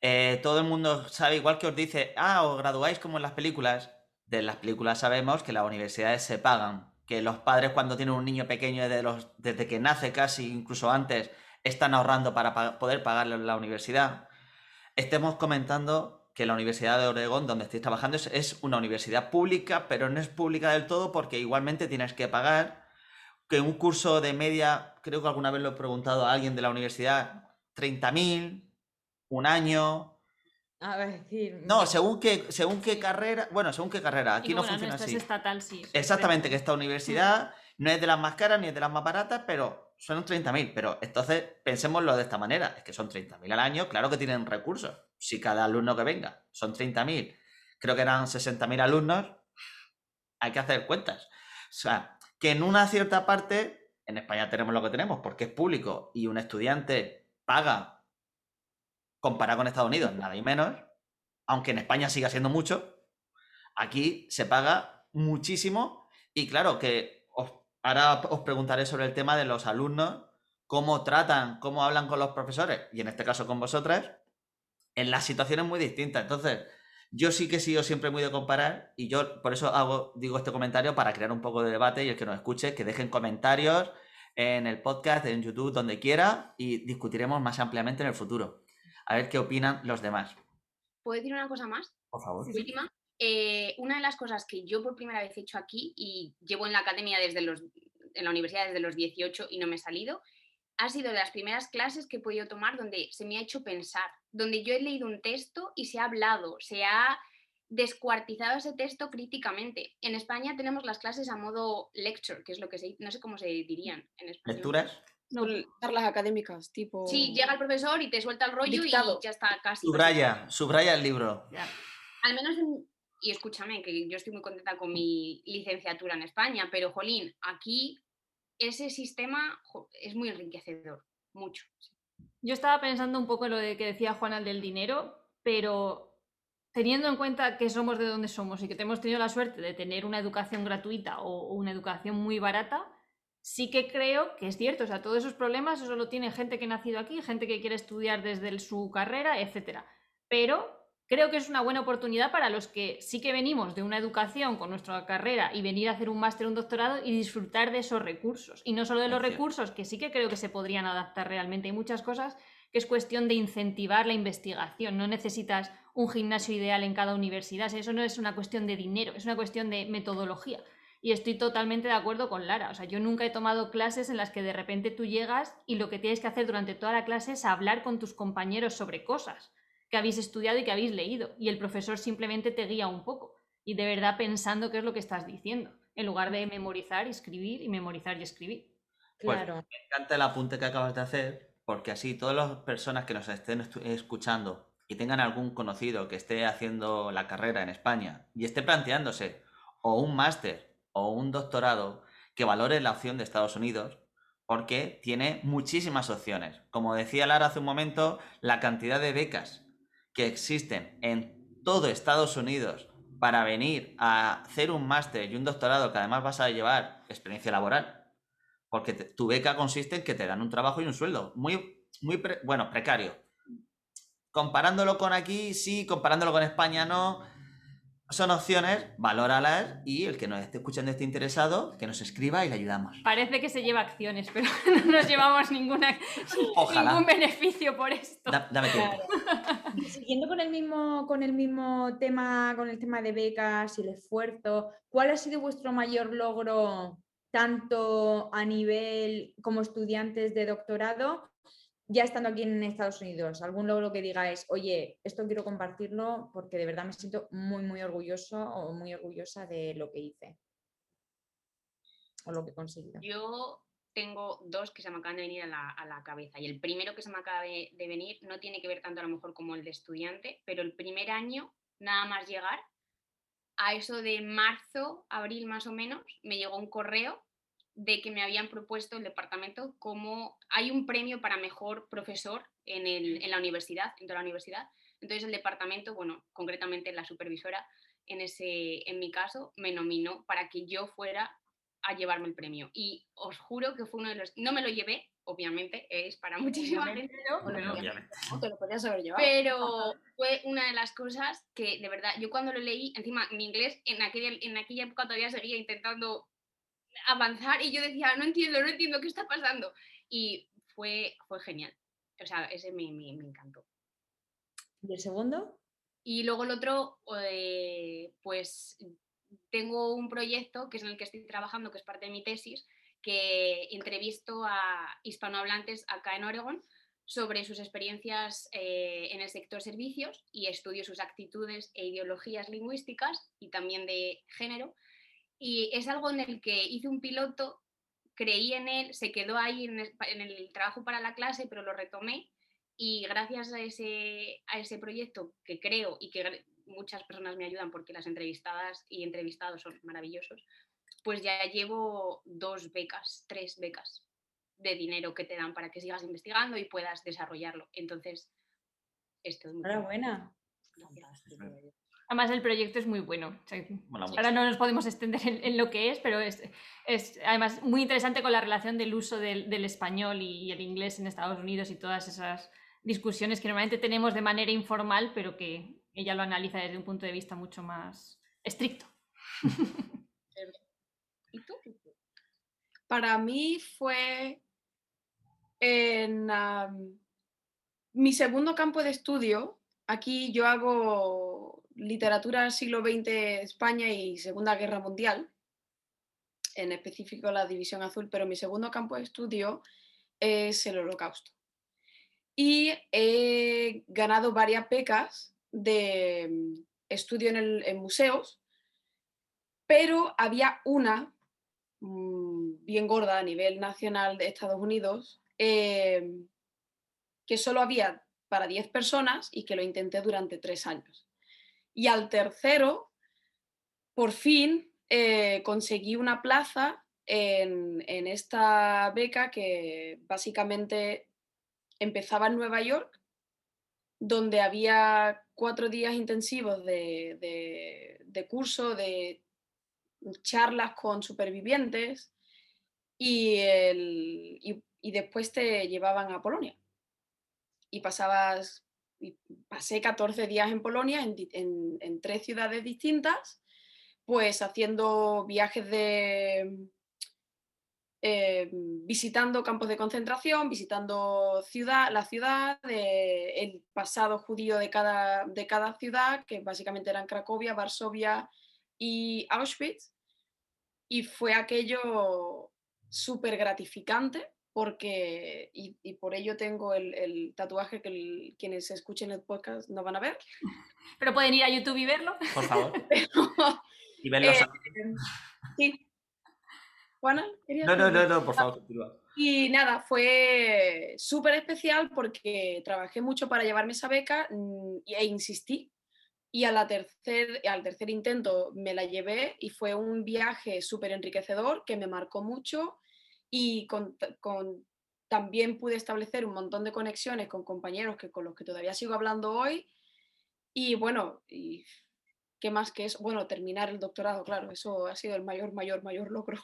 Eh, todo el mundo sabe, igual que os dice, ah, os graduáis como en las películas. De las películas sabemos que las universidades se pagan, que los padres cuando tienen un niño pequeño desde, que nace casi, incluso antes, están ahorrando para pa- poder pagarle la universidad estemos comentando que la Universidad de Oregón, donde estáis trabajando, es, es una universidad pública, pero no es pública del todo porque igualmente tienes que pagar. Que un curso de media, creo que alguna vez lo he preguntado a alguien de la universidad, 30.000, un año. A ver, decir, No, según qué, según qué carrera. Bueno, según qué carrera. Aquí no funciona así. es estatal, sí. Exactamente, que esta universidad no es de las más caras ni es de las más baratas, pero son 30.000. Pero entonces pensémoslo de esta manera: es que son 30.000 al año, claro que tienen recursos. Si cada alumno que venga son 30.000, creo que eran 60.000 alumnos, hay que hacer cuentas. O sea, que en una cierta parte, en España tenemos lo que tenemos porque es público y un estudiante paga comparado con Estados Unidos, nada y menos, aunque en España siga siendo mucho, aquí se paga muchísimo y claro que ahora os preguntaré sobre el tema de los alumnos, cómo tratan, cómo hablan con los profesores y en este caso con vosotras, en las situaciones muy distintas. Entonces, yo sí que he sido siempre muy de comparar y yo por eso hago, digo este comentario para crear un poco de debate y el que nos escuche, que dejen comentarios en el podcast, en YouTube, donde quiera y discutiremos más ampliamente en el futuro. A ver qué opinan los demás. ¿Puedo decir una cosa más? Por favor. Última. Eh, una de las cosas que yo por primera vez he hecho aquí y llevo en la academia desde los, en la universidad desde los 18 y no me he salido, ha sido de las primeras clases que he podido tomar donde se me ha hecho pensar, donde yo he leído un texto y se ha hablado, se ha descuartizado ese texto críticamente. En España tenemos las clases a modo lecture, que es lo que se, no sé cómo se dirían en español. ¿Lecturas? No, Charlas académicas, tipo... Sí, llega el profesor y te suelta el rollo Dictado. y ya está casi. Subraya, subraya el libro. ya. al menos en- y escúchame, que yo estoy muy contenta con mi licenciatura en España, pero jolín, aquí ese sistema es muy enriquecedor, mucho. Yo estaba pensando un poco en lo de que decía Juana del dinero, pero teniendo en cuenta que somos de donde somos y que hemos tenido la suerte de tener una educación gratuita o una educación muy barata, sí que creo que es cierto. O sea, todos esos problemas eso lo tiene gente que ha nacido aquí, gente que quiere estudiar desde su carrera, etcétera. Pero creo que es una buena oportunidad para los que sí que venimos de una educación con nuestra carrera y venir a hacer un máster, un doctorado y disfrutar de esos recursos. Y no solo de los recursos, que sí que creo que se podrían adaptar realmente. Hay muchas cosas que es cuestión de incentivar la investigación. No necesitas un gimnasio ideal en cada universidad. Eso no es una cuestión de dinero, es una cuestión de metodología. Y estoy totalmente de acuerdo con Lara. O sea, yo nunca he tomado clases en las que de repente tú llegas y lo que tienes que hacer durante toda la clase es hablar con tus compañeros sobre cosas que habéis estudiado y que habéis leído. Y el profesor simplemente te guía un poco. Y de verdad pensando qué es lo que estás diciendo, en lugar de memorizar y escribir y memorizar y escribir. Pues Claro. me encanta el apunte que acabas de hacer, porque así todas las personas que nos estén escuchando y tengan algún conocido que esté haciendo la carrera en España y esté planteándose o un máster o un doctorado, que valore la opción de Estados Unidos, porque tiene muchísimas opciones. Como decía Lara hace un momento, la cantidad de becas que existen en todo Estados Unidos para venir a hacer un máster y un doctorado que además vas a llevar experiencia laboral. Porque tu beca consiste en que te dan un trabajo y un sueldo. Muy, muy bueno, precario. Comparándolo con aquí, sí, comparándolo con España, no. Son opciones, valóralas y el que nos esté escuchando esté interesado, que nos escriba y le ayudamos. Parece que se lleva acciones, pero no nos llevamos ninguna, Ojalá. ningún beneficio por esto. Da- dame tiempo. Siguiendo con el mismo, con el mismo tema, con el tema de becas y el esfuerzo, ¿cuál ha sido vuestro mayor logro tanto a nivel como estudiantes de doctorado, ya estando aquí en Estados Unidos? ¿Algún logro que digáis, oye, esto quiero compartirlo porque de verdad me siento muy, muy orgulloso o muy orgullosa de lo que hice? O lo que he conseguido. Yo tengo dos que se me acaban de venir a la, a la cabeza. Y el primero que se me acaba de, de venir no tiene que ver tanto a lo mejor como el de estudiante, pero el primer año, nada más llegar, a eso de marzo, abril más o menos, me llegó un correo de que me habían propuesto el departamento como hay un premio para mejor profesor en, el- en la universidad, en toda la universidad. Entonces el departamento, bueno, concretamente la supervisora, en, ese, en mi caso, me nominó para que yo fuera a llevarme el premio. Y os juro que fue uno de los... No me lo llevé, obviamente, es para muchísima gente, Pero- Obviamente. No te lo podías haber llevado. pero fue una de las cosas que de verdad, yo cuando lo leí, encima mi inglés en aquella, en aquella época todavía seguía intentando avanzar y yo decía, no entiendo, no entiendo qué está pasando. Y fue, fue genial. O sea, ese me, me, me encantó. ¿Y el segundo? Y luego el otro, eh, pues tengo un proyecto que es en el que estoy trabajando, que es parte de mi tesis, que entrevisto a hispanohablantes acá en Oregon sobre sus experiencias eh, en el sector servicios y estudio sus actitudes e ideologías lingüísticas y también de género. Y es algo en el que hice un piloto, creí en él, se quedó ahí en el, en el trabajo para la clase, pero lo retomé y gracias a ese, a ese proyecto que creo y que muchas personas me ayudan porque las entrevistadas y entrevistados son maravillosos, pues ya llevo dos becas, tres becas de dinero que te dan para que sigas investigando y puedas desarrollarlo. Entonces, esto es muy Enhorabuena. Además, el proyecto es muy bueno. O sea, ahora no nos podemos extender en, en lo que es, pero es, es además muy interesante con la relación del uso del, del español y, y el inglés en Estados Unidos y todas esas discusiones que normalmente tenemos de manera informal, pero que ella lo analiza desde un punto de vista mucho más estricto. ¿Y tú? Para mí fue en mi segundo campo de estudio. Aquí yo hago literatura siglo XX España y Segunda Guerra Mundial, en específico la División Azul, pero mi segundo campo de estudio es el Holocausto. Y he ganado varias becas de mm, estudio en, museos, pero había una mm, bien gorda a nivel nacional de Estados Unidos, eh, que solo había para 10 personas y que lo intenté durante tres años. Y al tercero, por fin, eh, conseguí una plaza en, en esta beca que básicamente empezaba en Nueva York, donde había cuatro días intensivos de, de- curso, de charlas con supervivientes y, el- y después te llevaban a Polonia. Y pasabas, pasé 14 días en Polonia, en, tres ciudades distintas, pues haciendo viajes de... eh, visitando campos de concentración, visitando la ciudad, de- el pasado judío de cada, de cada ciudad, que básicamente eran Cracovia, Varsovia y Auschwitz y fue aquello súper gratificante porque, y, por ello tengo el, tatuaje que quienes escuchen el podcast no van a ver. Pero pueden ir a YouTube y verlo. Por favor. y verlo. Eh, sí. Juana, No, no, no, no, por favor, continúa. Y nada, fue súper especial porque trabajé mucho para llevarme esa beca mm, e insistí. Y a la tercer, al tercer intento me la llevé y fue un viaje súper enriquecedor que me marcó mucho y con, también pude establecer un montón de conexiones con compañeros que, con los que todavía sigo hablando hoy. Y bueno, ¿qué más que eso? Bueno, terminar el doctorado, claro, eso ha sido el mayor, mayor, mayor logro.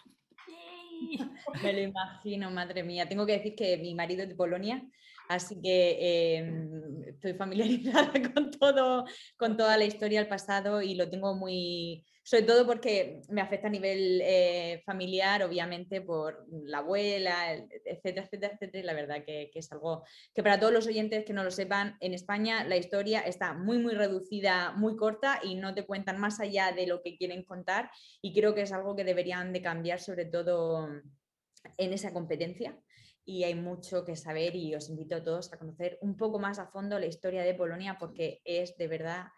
Me lo imagino, madre mía. Tengo que decir que mi marido es de Polonia, así que em, estoy familiarizada con todo, con toda la historia del pasado y lo tengo muy, sobre todo porque me afecta a nivel eh, familiar, obviamente, por la abuela, etcétera, etcétera, etcétera. Y la verdad que, es algo que para todos los oyentes que no lo sepan, en España la historia está muy, muy reducida, muy corta y no te cuentan más allá de lo que quieren contar. Y creo que es algo que deberían de cambiar, sobre todo en esa competencia y hay mucho que saber y os invito a todos a conocer un poco más a fondo la historia de Polonia porque es de verdad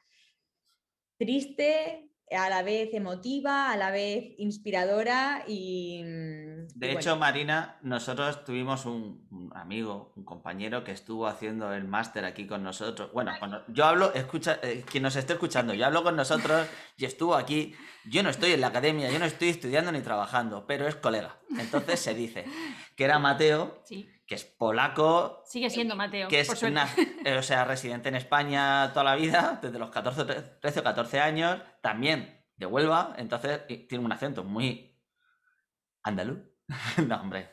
triste, a la vez emotiva, a la vez inspiradora y... Mm, de hecho, Marina, nosotros tuvimos un, amigo, un compañero que estuvo haciendo el máster aquí con nosotros. Bueno, cuando yo hablo, escucha, eh, quien nos esté escuchando, yo hablo con nosotros y estuvo aquí. Yo no estoy en la academia, yo no estoy estudiando ni trabajando, pero es colega. Entonces se dice que era Mateo. Que es polaco. Sigue siendo Mateo. Que es una, eh, o sea, residente en España toda la vida, desde los 14, 13 o 14 años, también de Huelva, entonces tiene un acento muy andaluz. no, hombre.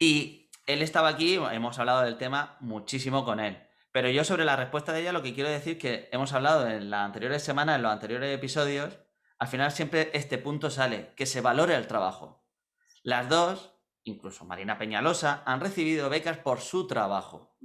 Y él estaba aquí, hemos hablado del tema muchísimo con él. Pero yo sobre la respuesta de ella lo que quiero decir que hemos hablado en las anteriores semanas, en los anteriores episodios, al final siempre este punto sale, que se valore el trabajo. Las dos, incluso Marina Peñalosa, han recibido becas por su trabajo.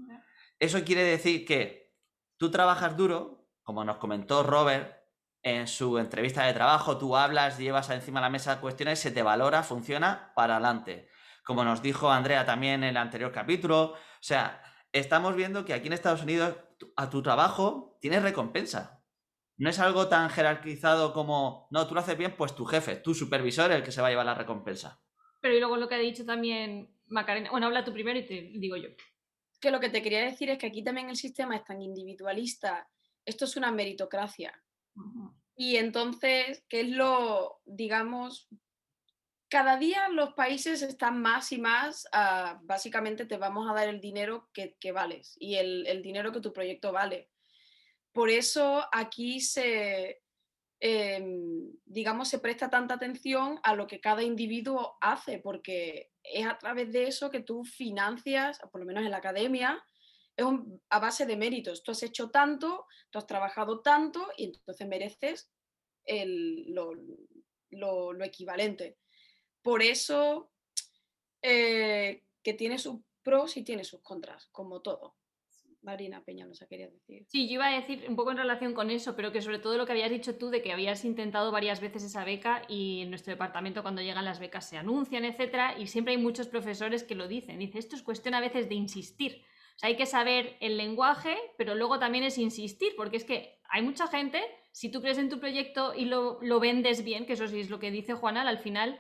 Eso quiere decir que tú trabajas duro, como nos comentó Robert en su entrevista de trabajo, tú hablas, llevas encima de la mesa cuestiones, se te valora, funciona para adelante. Como nos dijo Andrea también en el anterior capítulo, o sea, estamos viendo que aquí en Estados Unidos a tu trabajo tienes recompensa. No es algo tan jerarquizado como, no, tú lo haces bien, pues tu jefe, tu supervisor es el que se va a llevar la recompensa. Pero y luego lo que ha dicho también Macarena, bueno, habla tú primero y te digo yo. Que lo que te quería decir es que aquí también el sistema es tan individualista, esto es una meritocracia. Y entonces, ¿qué es lo, digamos, cada día los países están más y más, básicamente te vamos a dar el dinero que, vales y el, dinero que tu proyecto vale. Por eso aquí se, em, digamos, se presta tanta atención a lo que cada individuo hace, porque es a través de eso que tú financias, por lo menos en la academia, es a base de méritos. Tú has hecho tanto, tú has trabajado tanto y entonces mereces lo, equivalente. Por eso eh, que tiene sus pros y tiene sus contras, como todo. Marina Peña nos quería decir. Sí, yo iba a decir un poco en relación con eso, pero que sobre todo lo que habías dicho tú de que habías intentado varias veces esa beca y en nuestro departamento cuando llegan las becas se anuncian, etcétera, y siempre hay muchos profesores que lo dicen. Dice, esto es cuestión a veces de insistir. O sea, hay que saber el lenguaje, pero luego también es insistir, porque es que hay mucha gente, si tú crees en tu proyecto y lo, vendes bien, que eso sí es lo que dice Juana, al final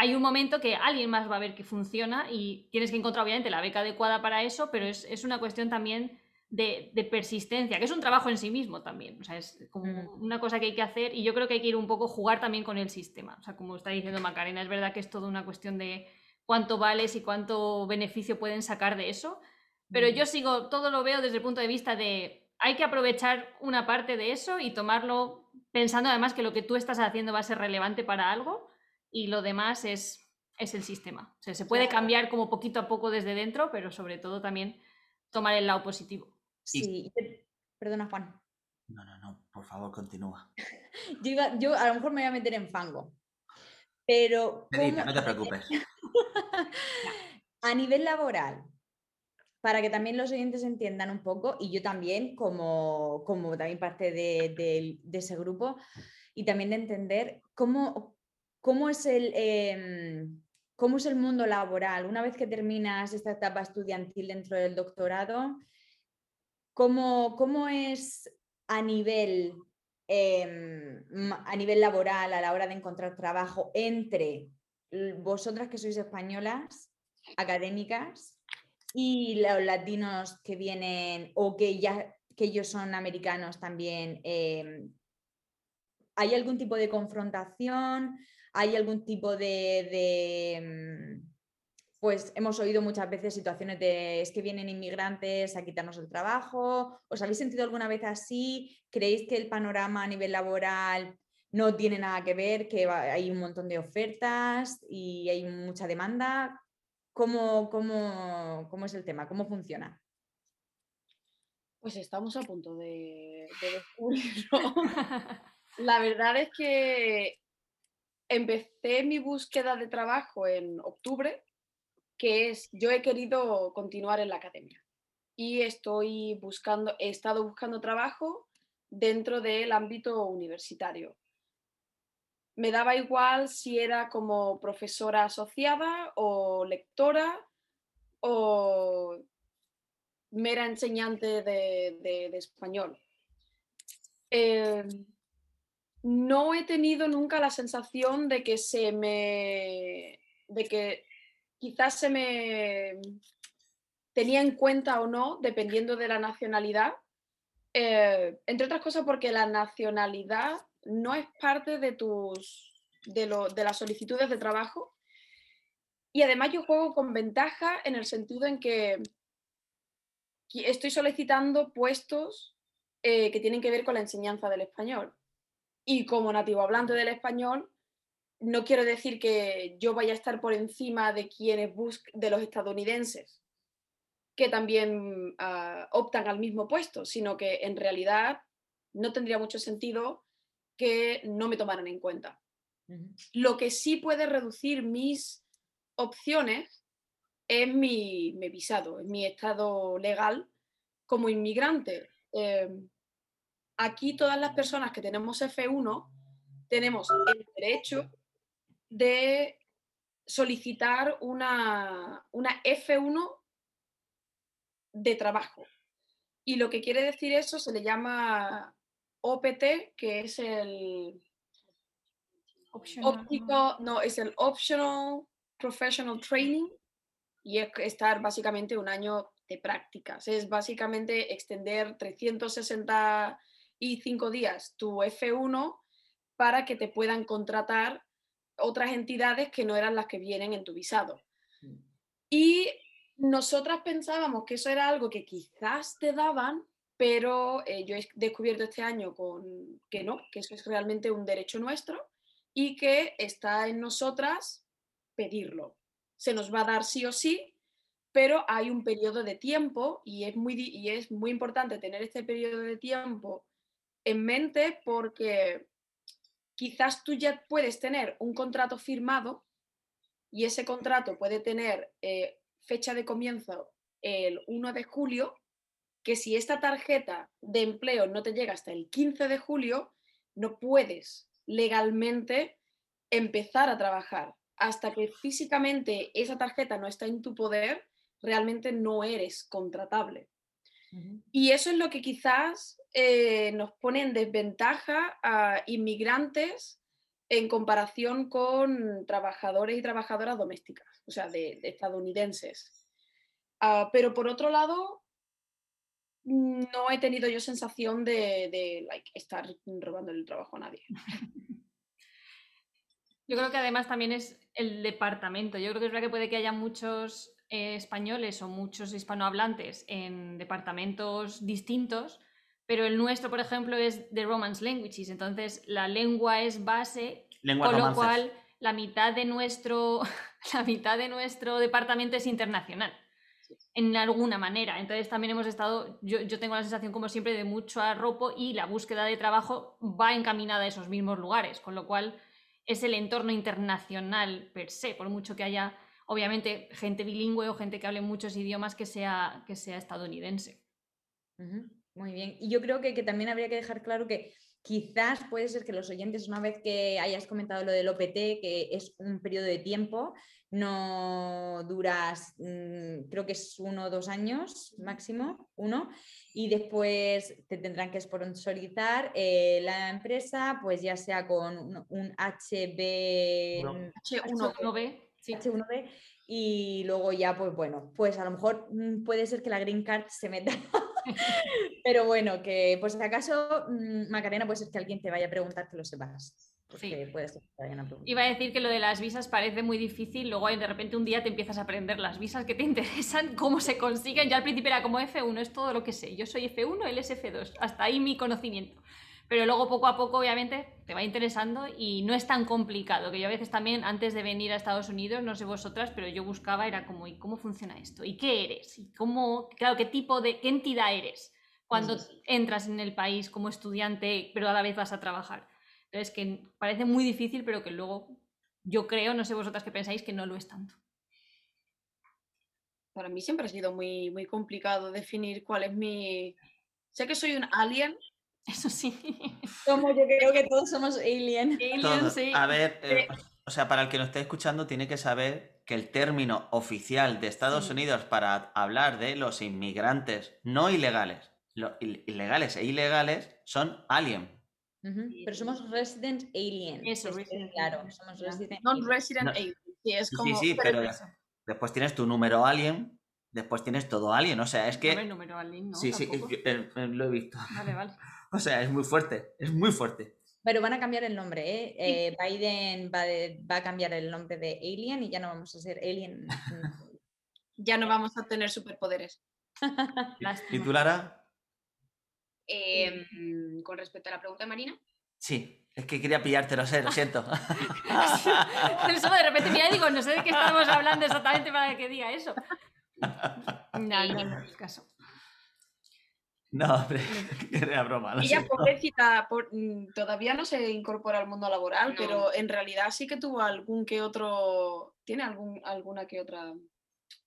hay un momento que alguien más va a ver que funciona y tienes que encontrar obviamente la beca adecuada para eso, pero es, una cuestión también de, persistencia, que es un trabajo en sí mismo también. O sea, es como mm. una cosa que hay que hacer y yo creo que hay que ir un poco jugar también con el sistema. O sea, como está diciendo Macarena, es verdad que es toda una cuestión de cuánto vales y cuánto beneficio pueden sacar de eso, pero mm. yo sigo, todo lo veo desde el punto de vista de hay que aprovechar una parte de eso y tomarlo pensando además que lo que tú estás haciendo va a ser relevante para algo y lo demás es, es el sistema. O sea, se puede cambiar como poquito a poco desde dentro, pero sobre todo también tomar el lado positivo. Sí, perdona Juan. No, no, no, por favor, continúa. yo, yo a lo mejor me voy a meter en fango, pero... no te preocupes. a nivel laboral, para que también los oyentes entiendan un poco, y yo también como, como también parte de, ese grupo, y también de entender cómo, ¿cómo es el... em, ¿Cómo es el mundo laboral? Una vez que terminas esta etapa estudiantil dentro del doctorado, ¿cómo, cómo es a nivel, em, a nivel laboral a la hora de encontrar trabajo entre vosotras que sois españolas, académicas, y los latinos que vienen o que ya que ellos son americanos también? em, ¿Hay algún tipo de confrontación? ¿Hay algún tipo de, de, mm, pues hemos oído muchas veces situaciones de es que vienen inmigrantes a quitarnos el trabajo? ¿Os habéis sentido alguna vez así? ¿Creéis que el panorama a nivel laboral no tiene nada que ver, que hay un montón de ofertas y hay mucha demanda? ¿Cómo, cómo, cómo es el tema? ¿Cómo funciona? Pues estamos a punto de, de descubrirlo. La verdad es que empecé mi búsqueda de trabajo en octubre, que es, yo he querido continuar en la academia y estoy buscando, he estado buscando trabajo dentro del ámbito universitario. Me daba igual si era como profesora asociada o lectora o mera enseñante de, de- español. Eh, no he tenido nunca la sensación de que se me. de que quizás se me tenía en cuenta o no, dependiendo de la nacionalidad. Eh, entre otras cosas porque la nacionalidad no es parte de tus. de, de las solicitudes de trabajo. Y además yo juego con ventaja en el sentido en que estoy solicitando puestos eh, que tienen que ver con la enseñanza del español. Y como nativo hablante del español, no quiero decir que yo vaya a estar por encima de quienes bus de los estadounidenses que también ah, optan al mismo puesto, sino que en realidad no tendría mucho sentido que no me tomaran en cuenta. Lo que sí puede reducir mis opciones es mi, mi visado, es mi estado legal como inmigrante. Eh, aquí todas las personas que tenemos F1 tenemos el derecho de solicitar una, una F1 de trabajo. Y lo que quiere decir eso se le llama OPT, que es el Optional, ¿no? óptico, no, es el Optional Professional Training y es estar básicamente un año de prácticas. Es básicamente extender 365 días tu F1 para que te puedan contratar otras entidades que no eran las que vienen en tu visado. Mm. Y nosotras pensábamos que eso era algo que quizás te daban, pero eh, yo he descubierto este año con que no, que eso es realmente un derecho nuestro y que está en nosotras pedirlo. Se nos va a dar sí o sí, pero hay un periodo de tiempo y es muy, y es muy importante tener este periodo de tiempo en mente porque quizás tú ya puedes tener un contrato firmado y ese contrato puede tener eh, fecha de comienzo el 1 de julio, que si esta tarjeta de empleo no te llega hasta el 15 de julio, no puedes legalmente empezar a trabajar. Hasta que físicamente esa tarjeta no está en tu poder, realmente no eres contratable. Y eso es lo que quizás eh, nos pone en desventaja a inmigrantes en comparación con trabajadores y trabajadoras domésticas, o sea, de, de estadounidenses. Ah, pero por otro lado, no he tenido yo sensación de, de, like, estar robando el trabajo a nadie. Yo creo que además también es el departamento. Yo creo que es verdad que puede que haya muchos eh, españoles o muchos hispanohablantes en departamentos distintos, pero el nuestro, por ejemplo, es de Romance Languages. Entonces, la lengua es base, Lengua con lo cual la mitad de nuestro, la mitad de nuestro departamento es internacional. En alguna manera. Entonces también hemos estado, yo, yo tengo la sensación como siempre de mucho arropo y la búsqueda de trabajo va encaminada a esos mismos lugares, con lo cual es el entorno internacional per se, por mucho que haya obviamente gente bilingüe o gente que hable muchos idiomas que sea, que sea estadounidense. Muy bien. Y yo creo que, que también habría que dejar claro que quizás puede ser que los oyentes, una vez que hayas comentado lo del OPT, que es un periodo de tiempo, no duras, mm, creo que es uno o dos años máximo, uno, y después te tendrán que sponsorizar eh, la empresa, pues ya sea con un, un HB, H1B. Sí. H1B, y luego ya, pues bueno, pues a lo mejor mm, puede ser que la Green Card se meta. Pero bueno, que pues si acaso, mm, Macarena, puede ser que alguien te vaya a preguntar que lo sepas. Porque puede ser que te a. Iba a decir que lo de las visas parece muy difícil, luego de repente un día te empiezas a aprender las visas que te interesan, cómo se consiguen. Ya al principio era como F1, es todo lo que sé. Yo soy F1, él es F2. Hasta ahí mi conocimiento. Pero luego poco a poco, obviamente, te va interesando y no es tan complicado. Que yo a veces también, antes de venir a Estados Unidos, no sé vosotras, pero yo buscaba, era como, ¿y cómo funciona esto? ¿Y qué eres? ¿Y cómo, claro, qué tipo de, qué entidad eres cuando Sí, entras en el país como estudiante, pero a la vez vas a trabajar? Entonces, que parece muy difícil, pero que luego yo creo, no sé vosotras qué pensáis, que no lo es tanto. Para mí siempre ha sido muy, muy complicado definir cuál es mi... Sé que soy un alien, Eso sí. Como yo creo que todos somos alien. Alien, sí. A ver, eh, o sea, para el que lo esté escuchando, tiene que saber que el término oficial de Estados Sí. Unidos para hablar de los inmigrantes no ilegales, los ilegales e ilegales son alien. Pero somos resident alien. Eso, es que, resident claro, somos resident alien. non-resident No. alien. Sí, es Sí, como... sí, pero después tienes tu número alien, después tienes todo alien, o sea, es No me que... número alien, ¿no? sí, sí, yo, eh, eh, lo he visto. Vale, vale. O sea, es muy fuerte, es muy fuerte. Pero van a cambiar el nombre, ¿eh? Eh, Biden va, de- va a cambiar el nombre de Alien y ya no vamos a ser Alien. Ya no vamos a tener superpoderes. ¿Y tú, Lara? Con respecto a la pregunta de Marina, Sí, es que quería pillarte, lo sé, lo siento. Eso de repente mira y digo, no sé de qué estamos hablando exactamente para que diga eso. No, no, no, es caso. No, hombre, era broma. Ella, siento. pobrecita, por- mm, todavía no se incorpora al mundo laboral, No. pero en realidad sí que tuvo algún que otro, tiene algún, alguna que otra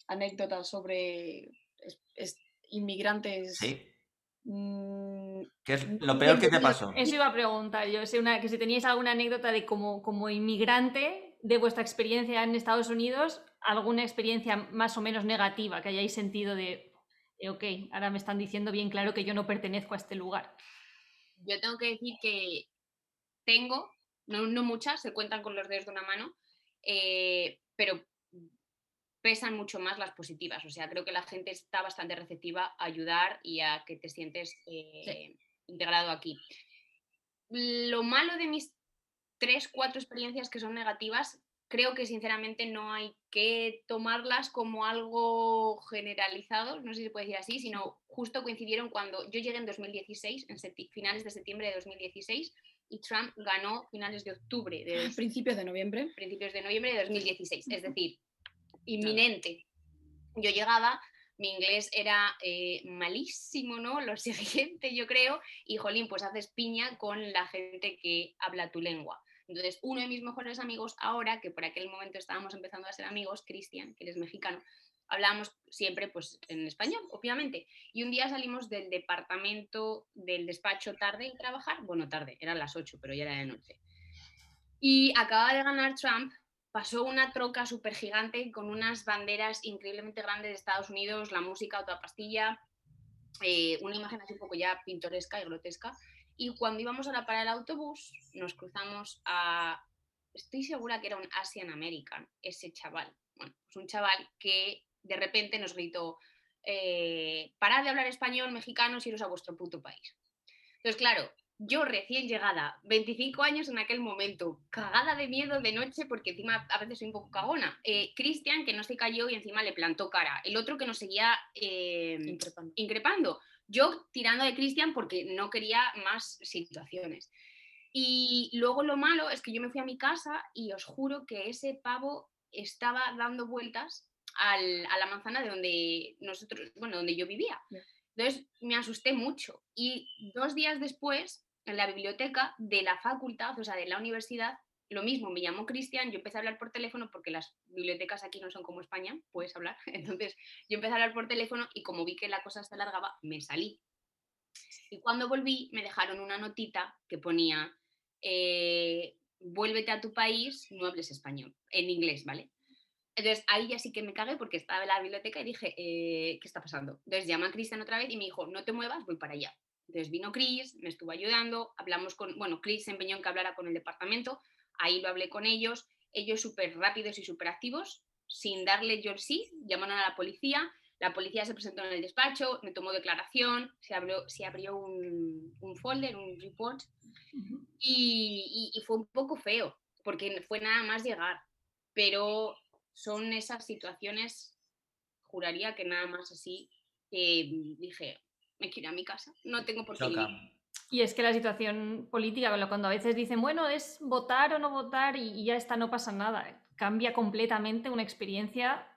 anécdota sobre es- es- inmigrantes. Sí, mm, ¿qué es lo peor que te pasó? Eso iba a preguntar yo, sé una, que si teníais alguna anécdota de como, como inmigrante de vuestra experiencia en Estados Unidos, alguna experiencia más o menos negativa que hayáis sentido de, ok, ahora me están diciendo bien claro que yo no pertenezco a este lugar. yo tengo que decir que tengo, no, no muchas, se cuentan con los dedos de una mano, eh, pero pesan mucho más las positivas. O sea, creo que la gente está bastante receptiva a ayudar y a que te sientes eh, integrado aquí. Lo malo de mis tres, cuatro experiencias que son negativas, creo que sinceramente no hay que tomarlas como algo generalizado, no sé si se puede decir así, sino justo coincidieron cuando yo llegué en 2016, en finales de septiembre de 2016, y Trump ganó finales de octubre de principios de noviembre. principios de noviembre de 2016, es decir, inminente. Yo llegaba, mi inglés era eh, malísimo, ¿no? Lo siguiente, yo creo, y jolín, pues haces piña con la gente que habla tu lengua. Entonces, uno de mis mejores amigos ahora, que por aquel momento estábamos empezando a ser amigos, Cristian, que él es mexicano, hablábamos siempre pues en español, obviamente. Y un día salimos del departamento, del despacho tarde de trabajar, bueno, tarde, eran las 8, pero ya era de noche. Y acaba de ganar Trump, pasó una troca súper gigante con unas banderas increíblemente grandes de Estados Unidos, la música a toda pastilla, eh, una imagen así un poco ya pintoresca y grotesca. Y cuando íbamos a la parada del autobús, nos cruzamos a, estoy segura que era un Asian American, ese chaval. Bueno, pues un chaval que de repente nos gritó, eh, parad de hablar español, mexicanos, iros a vuestro puto país. Entonces, claro, yo recién llegada, 25 años en aquel momento, cagada de miedo de noche, porque encima a veces soy un poco cagona. Eh, Cristian, que no se cayó y encima le plantó cara. El otro que nos seguía eh, increpando. increpando. Yo tirando de Cristian porque no quería más situaciones. Y luego lo malo es que yo me fui a mi casa y os juro que ese pavo estaba dando vueltas al- a la manzana de donde nosotros, bueno, donde yo vivía. Entonces me asusté mucho. Y dos días después, en la biblioteca de la facultad, o sea, de la universidad, lo mismo, me llamó Cristian, yo empecé a hablar por teléfono porque las bibliotecas aquí no son como España, puedes hablar. Entonces yo empecé a hablar por teléfono y como vi que la cosa se alargaba, me salí. Y cuando volví me dejaron una notita que ponía, eh, vuélvete a tu país, no hables español, en inglés, ¿vale? Entonces ahí ya sí que me cagué porque estaba en la biblioteca y dije, eh, ¿qué está pasando? Entonces llamé a Cristian otra vez y me dijo, no te muevas, voy para allá. Entonces vino Chris, me estuvo ayudando, hablamos con, bueno, Chris se empeñó en que hablara con el departamento, ahí lo hablé con ellos, ellos súper rápidos y súper activos, sin darle yo el sí, llamaron a la policía, la policía se presentó en el despacho, me tomó declaración, se abrió, se abrió un, un folder, un report, y, y, y fue un poco feo, porque fue nada más llegar, pero son esas situaciones, juraría que nada más así, eh, dije, me quiero ir a mi casa, no tengo por qué Choca. Y es que la situación política, cuando a veces dicen, bueno, es votar o no votar y, ya está, no pasa nada, cambia completamente una experiencia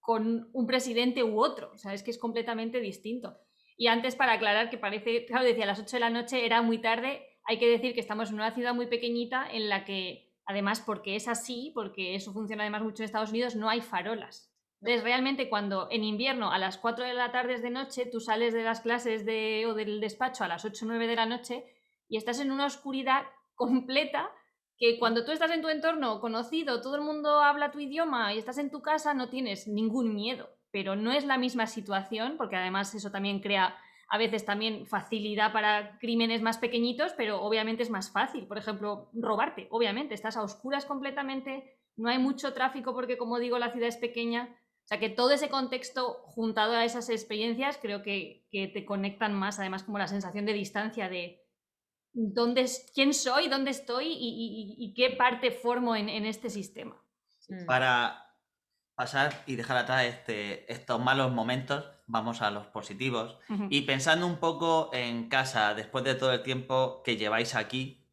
con un presidente u otro, o es que es completamente distinto. Y antes, para aclarar que parece, claro, decía a las 8 de la noche era muy tarde, hay que decir que estamos en una ciudad muy pequeñita en la que, además, porque es así, porque eso funciona además mucho en Estados Unidos, no hay farolas. Entonces, realmente cuando en invierno a las 4 de la tarde es de noche, tú sales de las clases de, o del despacho a las 8 o 9 de la noche y estás en una oscuridad completa que cuando tú estás en tu entorno conocido, todo el mundo habla tu idioma y estás en tu casa, no tienes ningún miedo. Pero no es la misma situación, porque además eso también crea a veces también facilidad para crímenes más pequeñitos, pero obviamente es más fácil. Por ejemplo, robarte, obviamente, estás a oscuras completamente, no hay mucho tráfico porque, como digo, la ciudad es pequeña. O sea que todo ese contexto juntado a esas experiencias creo que, que te conectan más, además como la sensación de distancia de dónde, es- quién soy, dónde estoy y, y- y qué parte formo en, en este sistema. Mm. Para pasar y dejar atrás este, estos malos momentos, vamos a los positivos. Y pensando un poco en casa, después de todo el tiempo que lleváis aquí,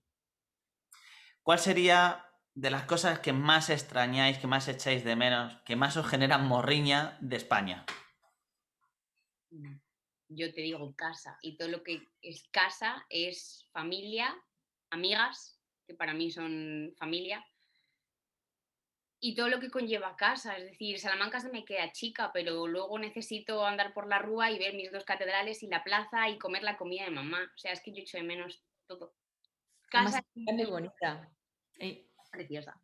¿cuál sería de las cosas que más extrañáis, que más echáis de menos, que más os generan morriña de España? Yo te digo casa y todo lo que es casa es familia, amigas, que para mí son familia, y todo lo que conlleva casa. Es decir, Salamanca se me queda chica, pero luego necesito andar por la rúa y ver mis dos catedrales y la plaza y comer la comida de mamá. O sea, es que yo echo de menos todo. Además, Casa es bonita. Preciosa.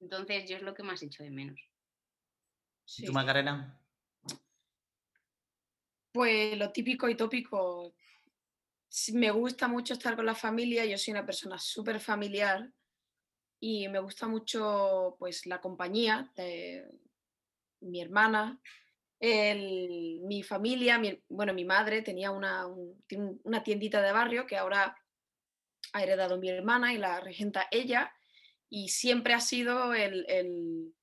Entonces, yo es lo que más echo de menos. ¿Y tú, Macarena? Pues lo típico y tópico. Sí, Me gusta mucho estar con la familia, yo soy una persona súper familiar y me gusta mucho pues la compañía de mi hermana, el- mi familia, mi- bueno, mi madre tenía una, un- una tiendita de barrio que ahora ha heredado mi hermana y la regenta ella y siempre ha sido el, el-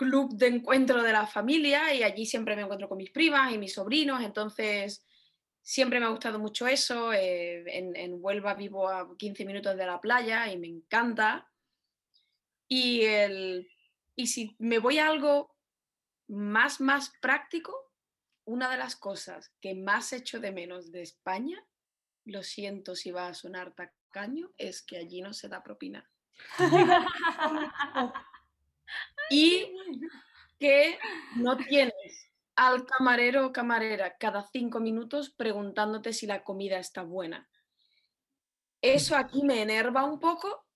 club de encuentro de la familia y allí siempre me encuentro con mis primas y mis sobrinos, entonces siempre me ha gustado mucho eso. eh, en, en Huelva vivo a 15 minutos de la playa y me encanta. Y, el, y si me voy a algo más, más práctico, una de las cosas que más echo de menos de España, lo siento si va a sonar tacaño, es que allí no se da propina. y que no tienes al camarero o camarera cada cinco minutos preguntándote si la comida está buena. Eso aquí me enerva un poco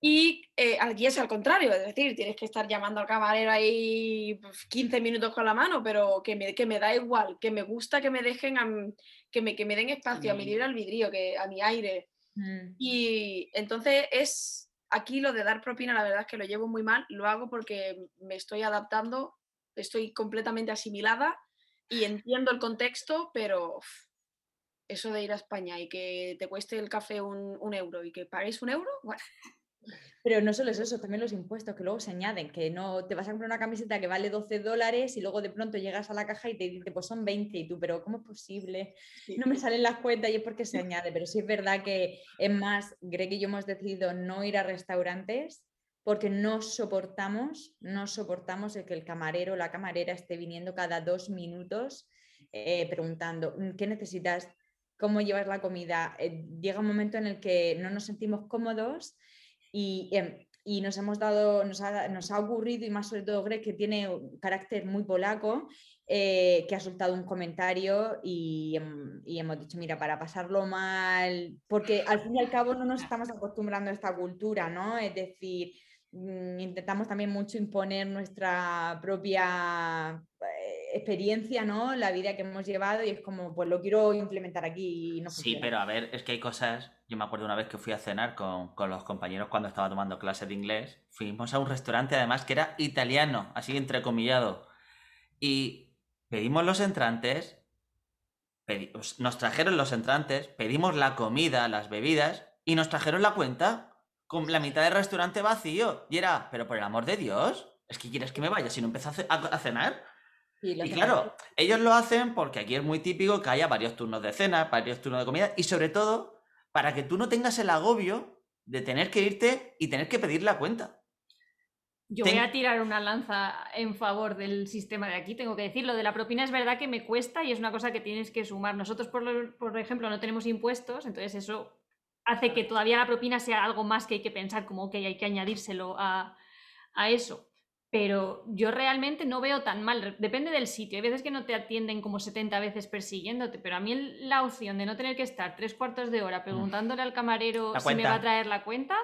y eh, aquí es al contrario, es decir, tienes que estar llamando al camarero ahí pues, 15 minutos con la mano, pero que me, que me da igual, que me gusta que me dejen, que, me, que me den espacio a mi libre albedrío, que, a mi aire. Mm. Y entonces es aquí lo de dar propina, la verdad es que lo llevo muy mal, lo hago porque me estoy adaptando, estoy completamente asimilada y entiendo el contexto, pero eso de ir a España y que te cueste el café un, un euro y que pagues un euro, bueno, Pero no solo es eso, también los impuestos que luego se añaden, que no te vas a comprar una camiseta que vale 12 dólares y luego de pronto llegas a la caja y te dice, pues son 20 y tú, pero ¿cómo es posible? No me salen las cuentas y es porque se añade, pero sí es verdad que es más, Greg y yo hemos decidido no ir a restaurantes porque no soportamos, no soportamos el que el camarero o la camarera esté viniendo cada dos minutos eh, preguntando, "Mm, ¿qué necesitas? ¿Cómo llevas la comida? Eh, llega un momento en el que no nos sentimos cómodos y, em, y nos hemos dado, nos ha, nos ha ocurrido, y más sobre todo Greg, que tiene un carácter muy polaco, eh, que ha soltado un comentario y, hem- y hemos dicho, mira, para pasarlo mal, porque al fin y al cabo no nos estamos acostumbrando a esta cultura, ¿no? Es decir, mm, intentamos también mucho imponer nuestra propia experiencia, ¿no? La vida que hemos llevado y es como, pues lo quiero implementar aquí y no Sí, funciona. pero a ver, es que hay cosas. Yo me acuerdo una vez que fui a cenar con, con los compañeros cuando estaba tomando clases de inglés. Fuimos a un restaurante, además, que era italiano, así entrecomillado. Y pedimos los entrantes, nos trajeron los entrantes, pedimos la comida, las bebidas y nos trajeron la cuenta con la mitad del restaurante vacío. Y era, pero por el amor de Dios, ¿es que quieres que me vaya si no empiezo a ce- a- a cenar? Y claro, ellos lo hacen porque aquí es muy típico que haya varios turnos de cena, varios turnos de comida y sobre todo para que tú no tengas el agobio de tener que irte y tener que pedir la cuenta. Yo Ten- voy a tirar una lanza en favor del sistema de aquí, tengo que decirlo. De la propina es verdad que me cuesta y es una cosa que tienes que sumar. Nosotros, por, lo- por ejemplo, no tenemos impuestos, entonces eso hace que todavía la propina sea algo más que hay que pensar, como que hay que añadírselo a, a eso. Pero yo realmente no veo tan mal, depende del sitio. Hay veces que no te atienden como 70 veces persiguiéndote, pero a mí la opción de no tener que estar tres cuartos de hora preguntándole al camarero si me va a traer la cuenta,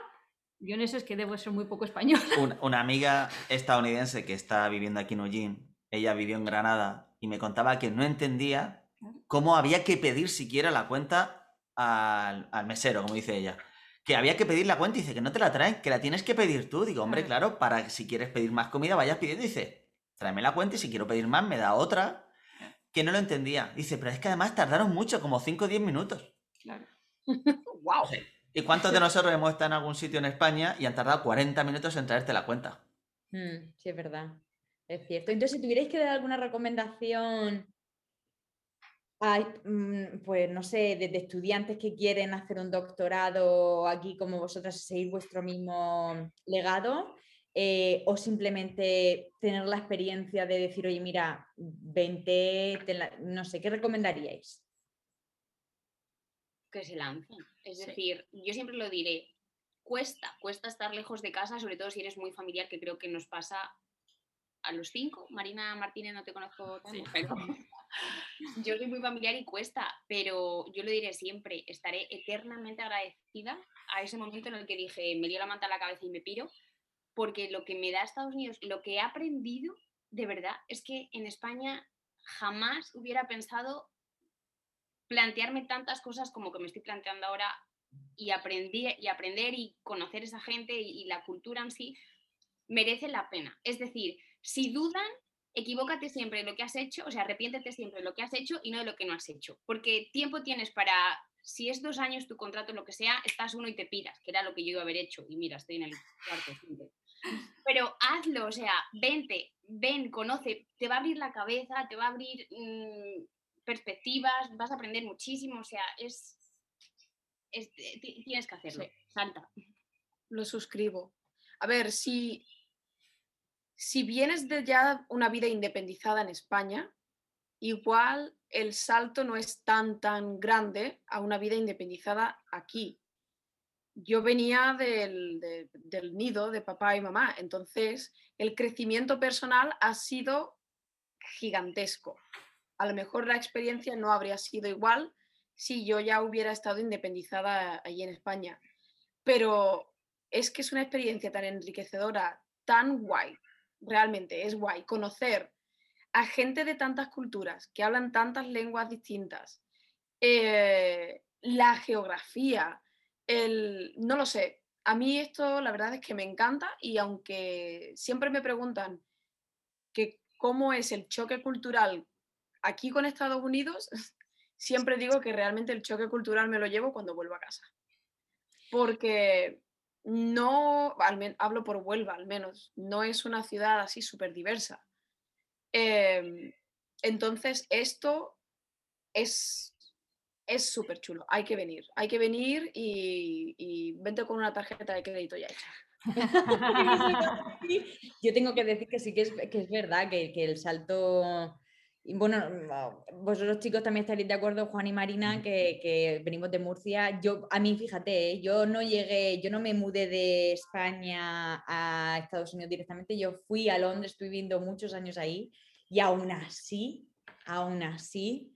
yo en eso es que debo ser muy poco español. Un- una amiga estadounidense que está viviendo aquí en Eugene, ella vivió en Granada y me contaba que no entendía cómo había que pedir siquiera la cuenta al, al mesero, como dice ella. Que había que pedir la cuenta y dice que no te la traen, que la tienes que pedir tú. Digo, hombre, Claro. para que si quieres pedir más comida vayas pidiendo. Dice, tráeme la cuenta y si quiero pedir más me da otra. Que no lo entendía. Dice, pero es que además tardaron mucho, como 5 o 10 minutos. Claro. ¡Wow! ¿Y cuántos de nosotros hemos estado en algún sitio en España y han tardado 40 minutos en traerte la cuenta? Mm, sí, es verdad. Es cierto. Entonces, si tuvierais que dar alguna recomendación, ay, mm, pues no sé, desde estudiantes que quieren hacer un doctorado aquí como vosotras, seguir vuestro mismo legado, eh, o simplemente tener la experiencia de decir, oye, mira, vente, te la- no sé, ¿qué recomendaríais? que se lancen. Es Sí. decir, yo siempre lo diré, cuesta, cuesta estar lejos de casa, sobre todo si eres muy familiar, que creo que nos pasa a los cinco. Marina Martínez no te conozco tanto, Sí. pero yo soy muy familiar y cuesta, pero yo lo diré siempre, estaré eternamente agradecida a ese momento en el que dije, me dio la manta a la cabeza y me piro, porque lo que me da Estados Unidos, lo que he aprendido, de verdad, es que en España jamás hubiera pensado plantearme tantas cosas como que me estoy planteando ahora y aprender y, aprender y conocer esa gente y, y la cultura en sí merece la pena. Es decir, si dudan, equivócate siempre de lo que has hecho, o sea, arrepiéntete siempre de lo que has hecho y no de lo que no has hecho. Porque tiempo tienes para, si es dos años tu contrato, lo que sea, estás uno y te piras, que era lo que yo iba a haber hecho. Y mira, estoy en el cuarto. quinto. Pero hazlo, o sea, vente, ven, conoce, te va a abrir la cabeza, te va a abrir mm, perspectivas, vas a aprender muchísimo, o sea, es, es- ti- tienes que hacerlo, Sí. salta. Lo suscribo. A ver, si, si vienes de ya una vida independizada en España, igual el salto no es tan, tan grande a una vida independizada aquí. Yo venía del, de- del nido de papá y mamá, entonces el crecimiento personal ha sido gigantesco. A lo mejor la experiencia no habría sido igual si yo ya hubiera estado independizada allí en España. Pero es que es una experiencia tan enriquecedora, tan guay, realmente es guay conocer a gente de tantas culturas, que hablan tantas lenguas distintas, eh, la geografía, el, no lo sé, a mí esto la verdad es que me encanta y aunque siempre me preguntan que cómo es el choque cultural aquí con Estados Unidos, siempre digo que realmente el choque cultural me lo llevo cuando vuelvo a casa. Porque no, al hablo por Huelva al menos, no es una ciudad así súper diversa. Em, entonces, esto es es súper chulo. Hay que venir, hay que venir y, y vente con una tarjeta de crédito ya hecha. Yo tengo que decir que sí que es, que es verdad que, que el salto. Y Bueno, mm, vosotros chicos también estaréis de acuerdo, Juan y Marina, que, que venimos de Murcia. Yo, a mí, fíjate, ¿eh? yo no llegué, yo no me mudé de España a Estados Unidos directamente. Yo fui a Londres, estuve viviendo muchos años ahí Y aún así, aún así,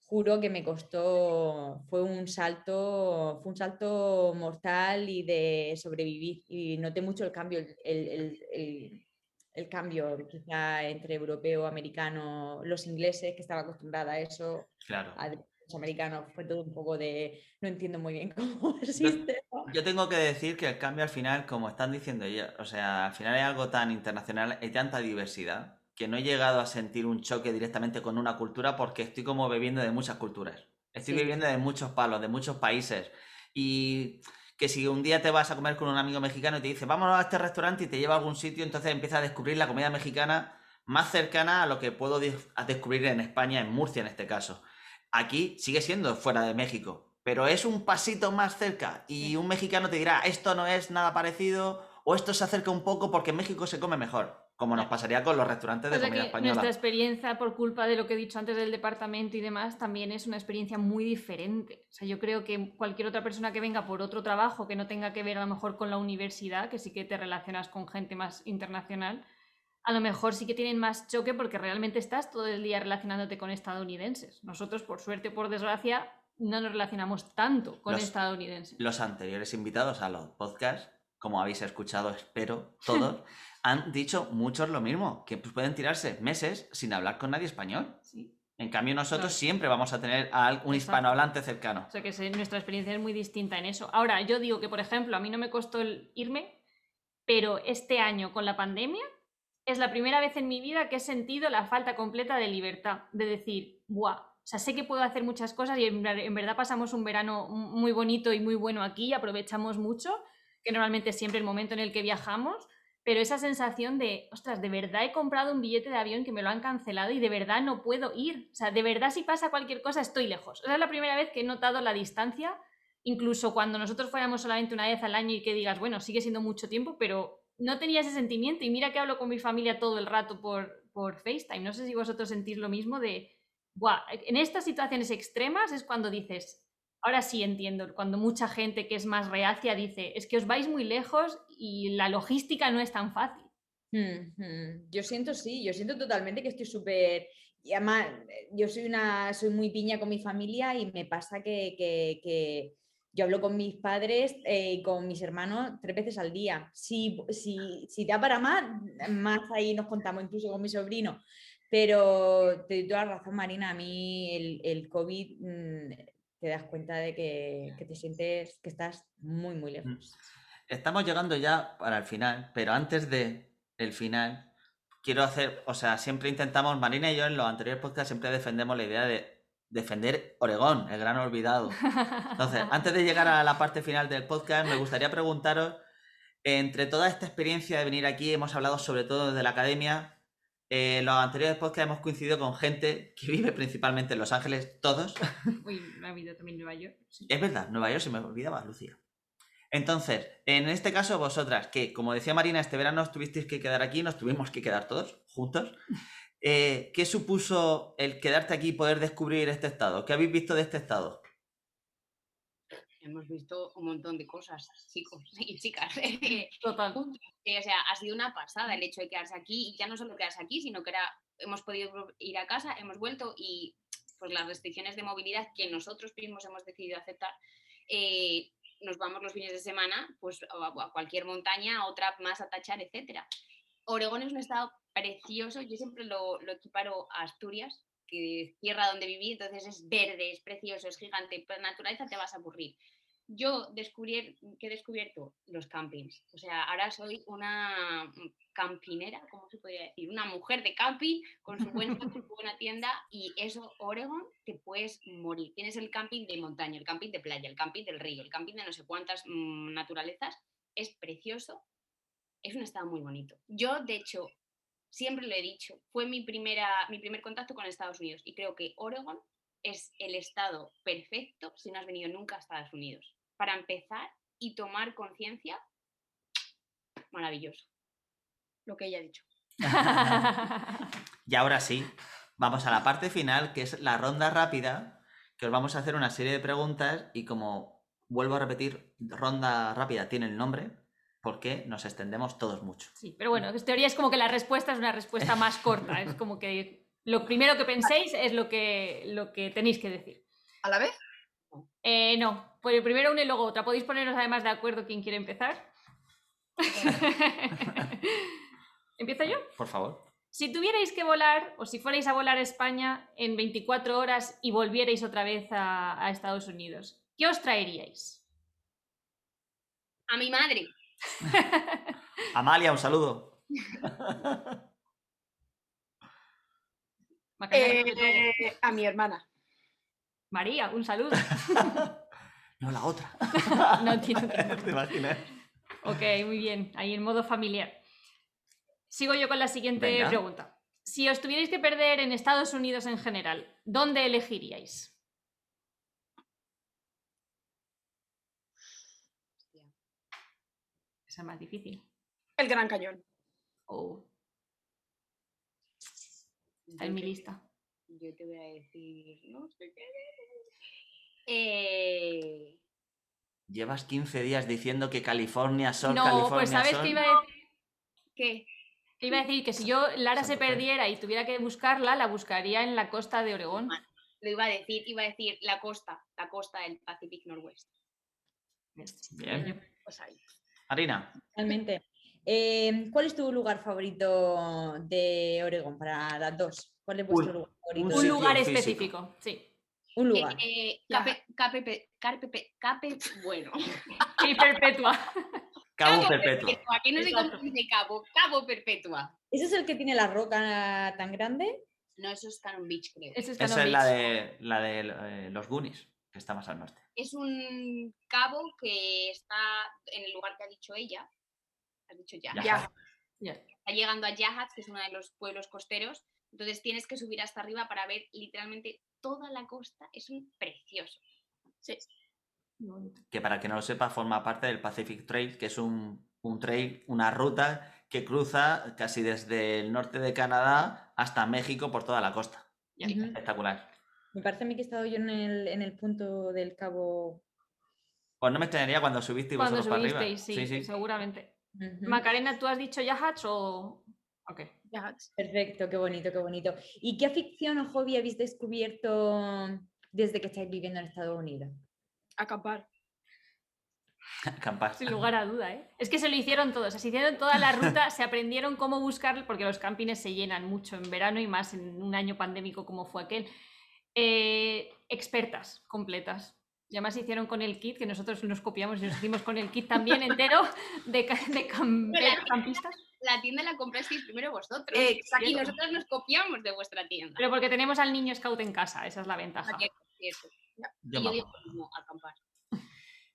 juro que me costó, fue un salto, fue un salto mortal y de sobrevivir. Y noté mucho el cambio, el, el- el- el cambio quizá entre europeo, americano, los ingleses, que estaba acostumbrada a eso, Claro. a los americanos, fue todo un poco de, no entiendo muy bien cómo existe. Yo tengo que decir que el cambio al final, como están diciendo ellos, o sea, al final es algo tan internacional, hay tanta diversidad, que no he llegado a sentir un choque directamente con una cultura porque estoy como bebiendo de muchas culturas. Estoy Sí. bebiendo de muchos palos, de muchos países. Y que si un día te vas a comer con un amigo mexicano y te dice, vámonos a este restaurante y te lleva a algún sitio, entonces empiezas a descubrir la comida mexicana más cercana a lo que puedo descubrir en España, en Murcia en este caso. Aquí sigue siendo fuera de México, pero es un pasito más cerca y un mexicano te dirá, esto no es nada parecido o esto se acerca un poco porque en México se come mejor, como nos pasaría con los restaurantes de O sea comida española. nuestra experiencia, por culpa de lo que he dicho antes del departamento y demás, también es una experiencia muy diferente. O sea, yo creo que cualquier otra persona que venga por otro trabajo que no tenga que ver a lo mejor con la universidad, que sí que te relacionas con gente más internacional, a lo mejor sí que tienen más choque porque realmente estás todo el día relacionándote con estadounidenses. Nosotros, por suerte o por desgracia, no nos relacionamos tanto con Los- estadounidenses. Los anteriores invitados a los podcasts, como habéis escuchado, espero, todos, han dicho muchos lo mismo, que pues, pueden tirarse meses sin hablar con nadie español. Sí. En cambio, nosotros siempre vamos a tener a un hispanohablante cercano. O sea que nuestra experiencia es muy distinta en eso. Ahora, yo digo que, por ejemplo, a mí no me costó el irme, pero este año con la pandemia es la primera vez en mi vida que he sentido la falta completa de libertad, de decir, ¡buah! O sea, sé que puedo hacer muchas cosas y en, en verdad pasamos un verano muy bonito y muy bueno aquí y aprovechamos mucho, que normalmente siempre el momento en el que viajamos, pero esa sensación de, ostras, de verdad he comprado un billete de avión que me lo han cancelado y de verdad no puedo ir. O sea, de verdad si pasa cualquier cosa estoy lejos. O sea, es la primera vez que he notado la distancia, incluso cuando nosotros fuéramos solamente una vez al año y que digas, bueno, sigue siendo mucho tiempo, pero no tenía ese sentimiento y mira que hablo con mi familia todo el rato por, por FaceTime. No sé si vosotros sentís lo mismo de, Buah, en estas situaciones extremas es cuando dices, ahora sí entiendo, cuando mucha gente que es más reacia dice, es que os vais muy lejos y la logística no es tan fácil. Yo siento, sí, yo siento totalmente que estoy súper... Además, eh, yo soy una, soy muy piña con mi familia y me pasa que, que- que yo hablo con mis padres eh, y con mis hermanos tres veces al día. Si, si, si da para más, más ahí nos contamos, incluso con mi sobrino. Pero te doy toda la razón, Marina, a mí el, el COVID mm, te das cuenta de que, que te sientes que estás muy, muy lejos. Estamos llegando ya para el final, pero antes de el final, quiero hacer, o sea, siempre intentamos, Marina y yo en los anteriores podcasts siempre defendemos la idea de defender Oregón, el gran olvidado. Entonces, antes de llegar a la parte final del podcast, me gustaría preguntaros, entre toda esta experiencia de venir aquí, hemos hablado sobre todo desde la academia, eh, en los anteriores podcasts hemos coincidido con gente que vive principalmente en Los Ángeles, todos. Uy, me ha habido también Nueva York. sí. Es verdad, Nueva York se me olvidaba, Lucía. Entonces, en este caso, vosotras, que como decía Marina, este verano os tuvisteis que quedar aquí, nos tuvimos que quedar todos juntos. eh, ¿Qué supuso el quedarte aquí y poder descubrir este estado? ¿Qué habéis visto de este estado? Hemos visto un montón de cosas, chicos y chicas. Total. O sea, ha sido una pasada el hecho de quedarse aquí y ya no solo quedarse aquí, sino que era, hemos podido ir a casa, hemos vuelto y pues las restricciones de movilidad que nosotros mismos hemos decidido aceptar, eh, nos vamos los fines de semana pues a, a cualquier montaña, a otra más a tachar, etcétera. Oregón es un estado precioso, yo siempre lo, lo equiparo a Asturias, que es tierra donde viví, entonces es verde, es precioso, es gigante, por naturaleza te vas a aburrir yo descubrí, que he descubierto los campings. O sea, ahora soy una campinera, ¿cómo se podría decir? Una mujer de camping con su, buen, con su buena tienda y eso, Oregon, te puedes morir. Tienes el camping de montaña, el camping de playa, el camping del río, el camping de no sé cuántas mm, naturalezas. Es precioso. Es un estado muy bonito. Yo, de hecho, siempre lo he dicho, fue mi, primera, mi primer contacto con Estados Unidos y creo que Oregon es el estado perfecto si no has venido nunca a Estados Unidos. Para empezar y tomar conciencia, maravilloso. Lo que ella ha dicho. Y ahora sí, vamos a la parte final, que es la ronda rápida, que os vamos a hacer una serie de preguntas y como vuelvo a repetir, ronda rápida tiene el nombre, porque nos extendemos todos mucho. Sí, pero bueno, en teoría es como que la respuesta es una respuesta más corta. Es como que lo primero que penséis es lo que, lo que tenéis que decir. ¿A la vez? Eh, no, pues primero una y luego otra. ¿Podéis poneros además de acuerdo quién quiere empezar? ¿Empiezo yo? Por favor. Si tuvierais que volar, o si fuerais a volar a España en 24 horas y volvierais otra vez a, a Estados Unidos, ¿qué os traeríais? A mi madre. Amalia, un saludo. Macarena, ¿qué te traigo? Eh, a mi hermana. María, un saludo. No, la otra. No entiendo. ¿Te imaginas? Ok, muy bien. Ahí en modo familiar. Sigo yo con la siguiente Venga. pregunta. Si os tuvierais que perder en Estados Unidos en general, ¿dónde elegiríais? Esa es más difícil. El Gran Cañón. Oh, está en mi lista. Yo te voy a decir, no sé qué. Eh, Llevas 15 días diciendo que California, sol, no, California, pues sabes sol. que iba a decir. ¿Qué? que Iba a decir que si yo Lara se perdiera y tuviera que buscarla, la buscaría en la costa de Oregón. Lo iba a decir, iba a decir la costa, la costa del Pacific Northwest. Bien. Pues ahí. Marina, Realmente. Eh, ¿Cuál es tu lugar favorito de Oregón para las dos? ¿Cuál es vuestro Un- lugar favorito? un lugar físico. específico, sí. Un lugar. Eh, Ya. cape, cape, cape, cape, bueno. Y perpetua. Cabo Perpetuo. Que no sé Exacto. cómo se dice cabo. Cabo Perpetua. ¿Ese es el que tiene la roca tan grande? No, eso es Cannon Beach, creo. Ese es Esa es la Beach. de, la de eh, los Goonies, que está más al norte. Es un cabo que está en el lugar que ha dicho ella. Has dicho ya. Ya. Ya. Ya. Está llegando a Yahats, que es uno de los pueblos costeros. Entonces tienes que subir hasta arriba para ver literalmente toda la costa. Es un precioso. Que para que no lo sepa, forma parte del Pacific Trail, que es un, un trail, una ruta que cruza casi desde el norte de Canadá hasta México por toda la costa. Ujú. Espectacular. Me parece a mí que he estado yo en el, en el punto del cabo. Pues no me extrañaría cuando subiste Cuando vosotros para arriba. subisteis, sí, seguramente. Macarena, ¿tú has dicho Yahats o...? Ok. Ya. Perfecto, qué bonito, qué bonito. ¿Y qué afición o hobby habéis descubierto desde que estáis viviendo en Estados Unidos? Acampar. Acampar. Sin lugar a duda, ¿eh? Es que se lo hicieron todos, se hicieron toda la ruta, se aprendieron cómo buscar, porque los campings se llenan mucho en verano y más en un año pandémico como fue aquel. Eh, expertas completas. Y además hicieron con el kit, que nosotros nos copiamos y nos hicimos con el kit también entero de, campistas. La tienda la comprasteis primero vosotros. Exacto. Y nosotros nos copiamos de vuestra tienda. Pero porque tenemos al niño scout en casa, esa es la ventaja. Cierto. Yo Y yo digo acampar.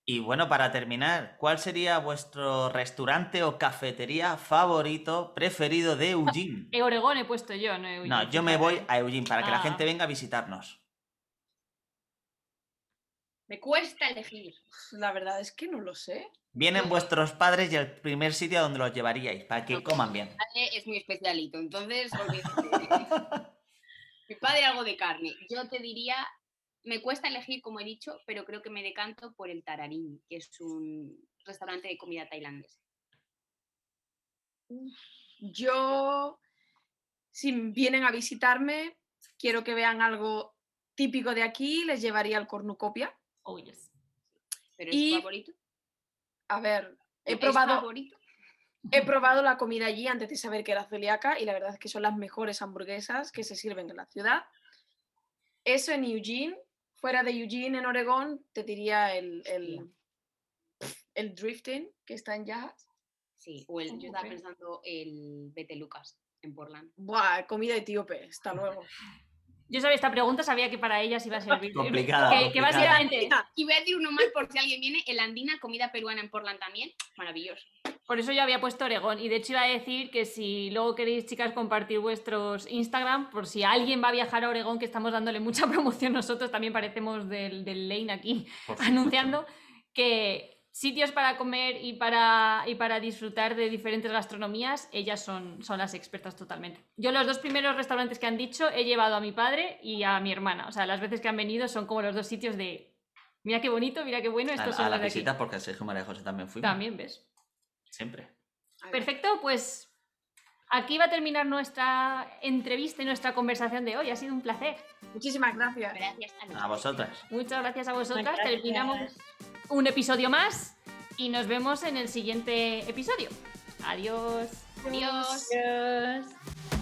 Y bueno, para terminar, ¿cuál sería vuestro restaurante o cafetería favorito, preferido de Eugene? En Oregón he puesto yo, no he No, yo me voy a Eugene para que la Ah. gente venga a visitarnos. Me cuesta elegir. La verdad es que no lo sé. Vienen vuestros padres y el primer sitio a donde los llevaríais, para que coman bien. Mi padre es muy especialito, entonces. Mi padre algo de carne. Yo te diría, me cuesta elegir, como he dicho, pero creo que me decanto por el Tararín, que es un restaurante de comida tailandesa. Yo, si vienen a visitarme, quiero que vean algo típico de aquí, les llevaría al cornucopia. Oh, yes. Pero Y- es favorito. A ver, he ¿Es probado, favorito? he probado la comida allí antes de saber que era celíaca y la verdad es que son las mejores hamburguesas que se sirven en la ciudad. Eso en Eugene, fuera de Eugene, en Oregón, te diría el, el, el drifting que está en Yahats. Sí, o el, yo estaba pensando el Bete Lucas en Portland. Buah, comida etíope, hasta luego. Yo sabía esta pregunta, sabía que para ellas iba a servir. Complicada, Que, que complicada. básicamente, Y voy a decir uno más por si alguien viene, el Andina, comida peruana en Portland también. Maravilloso. por eso yo había puesto Oregón. Y de hecho iba a decir que si luego queréis, chicas, compartir vuestros Instagram, por si alguien va a viajar a Oregón, que estamos dándole mucha promoción nosotros, también parecemos del, del Lane aquí, anunciando que sitios para comer y para, y para disfrutar de diferentes gastronomías, ellas son, son las expertas totalmente. Yo los dos primeros restaurantes que han dicho he llevado a mi padre y a mi hermana. O sea, las veces que han venido son como los dos sitios de, mira qué bonito, mira qué bueno, A, estos a son la los de aquí. visita, porque Sergio María José también fuimos. También, ¿ves? Siempre. Perfecto, pues aquí va a terminar nuestra entrevista y nuestra conversación de hoy. Ha sido un placer. Muchísimas gracias. Gracias a. A vosotras. Muchas gracias a vosotras. gracias. Terminamos un episodio más y nos vemos en el siguiente episodio. Adiós. Adiós. Adiós.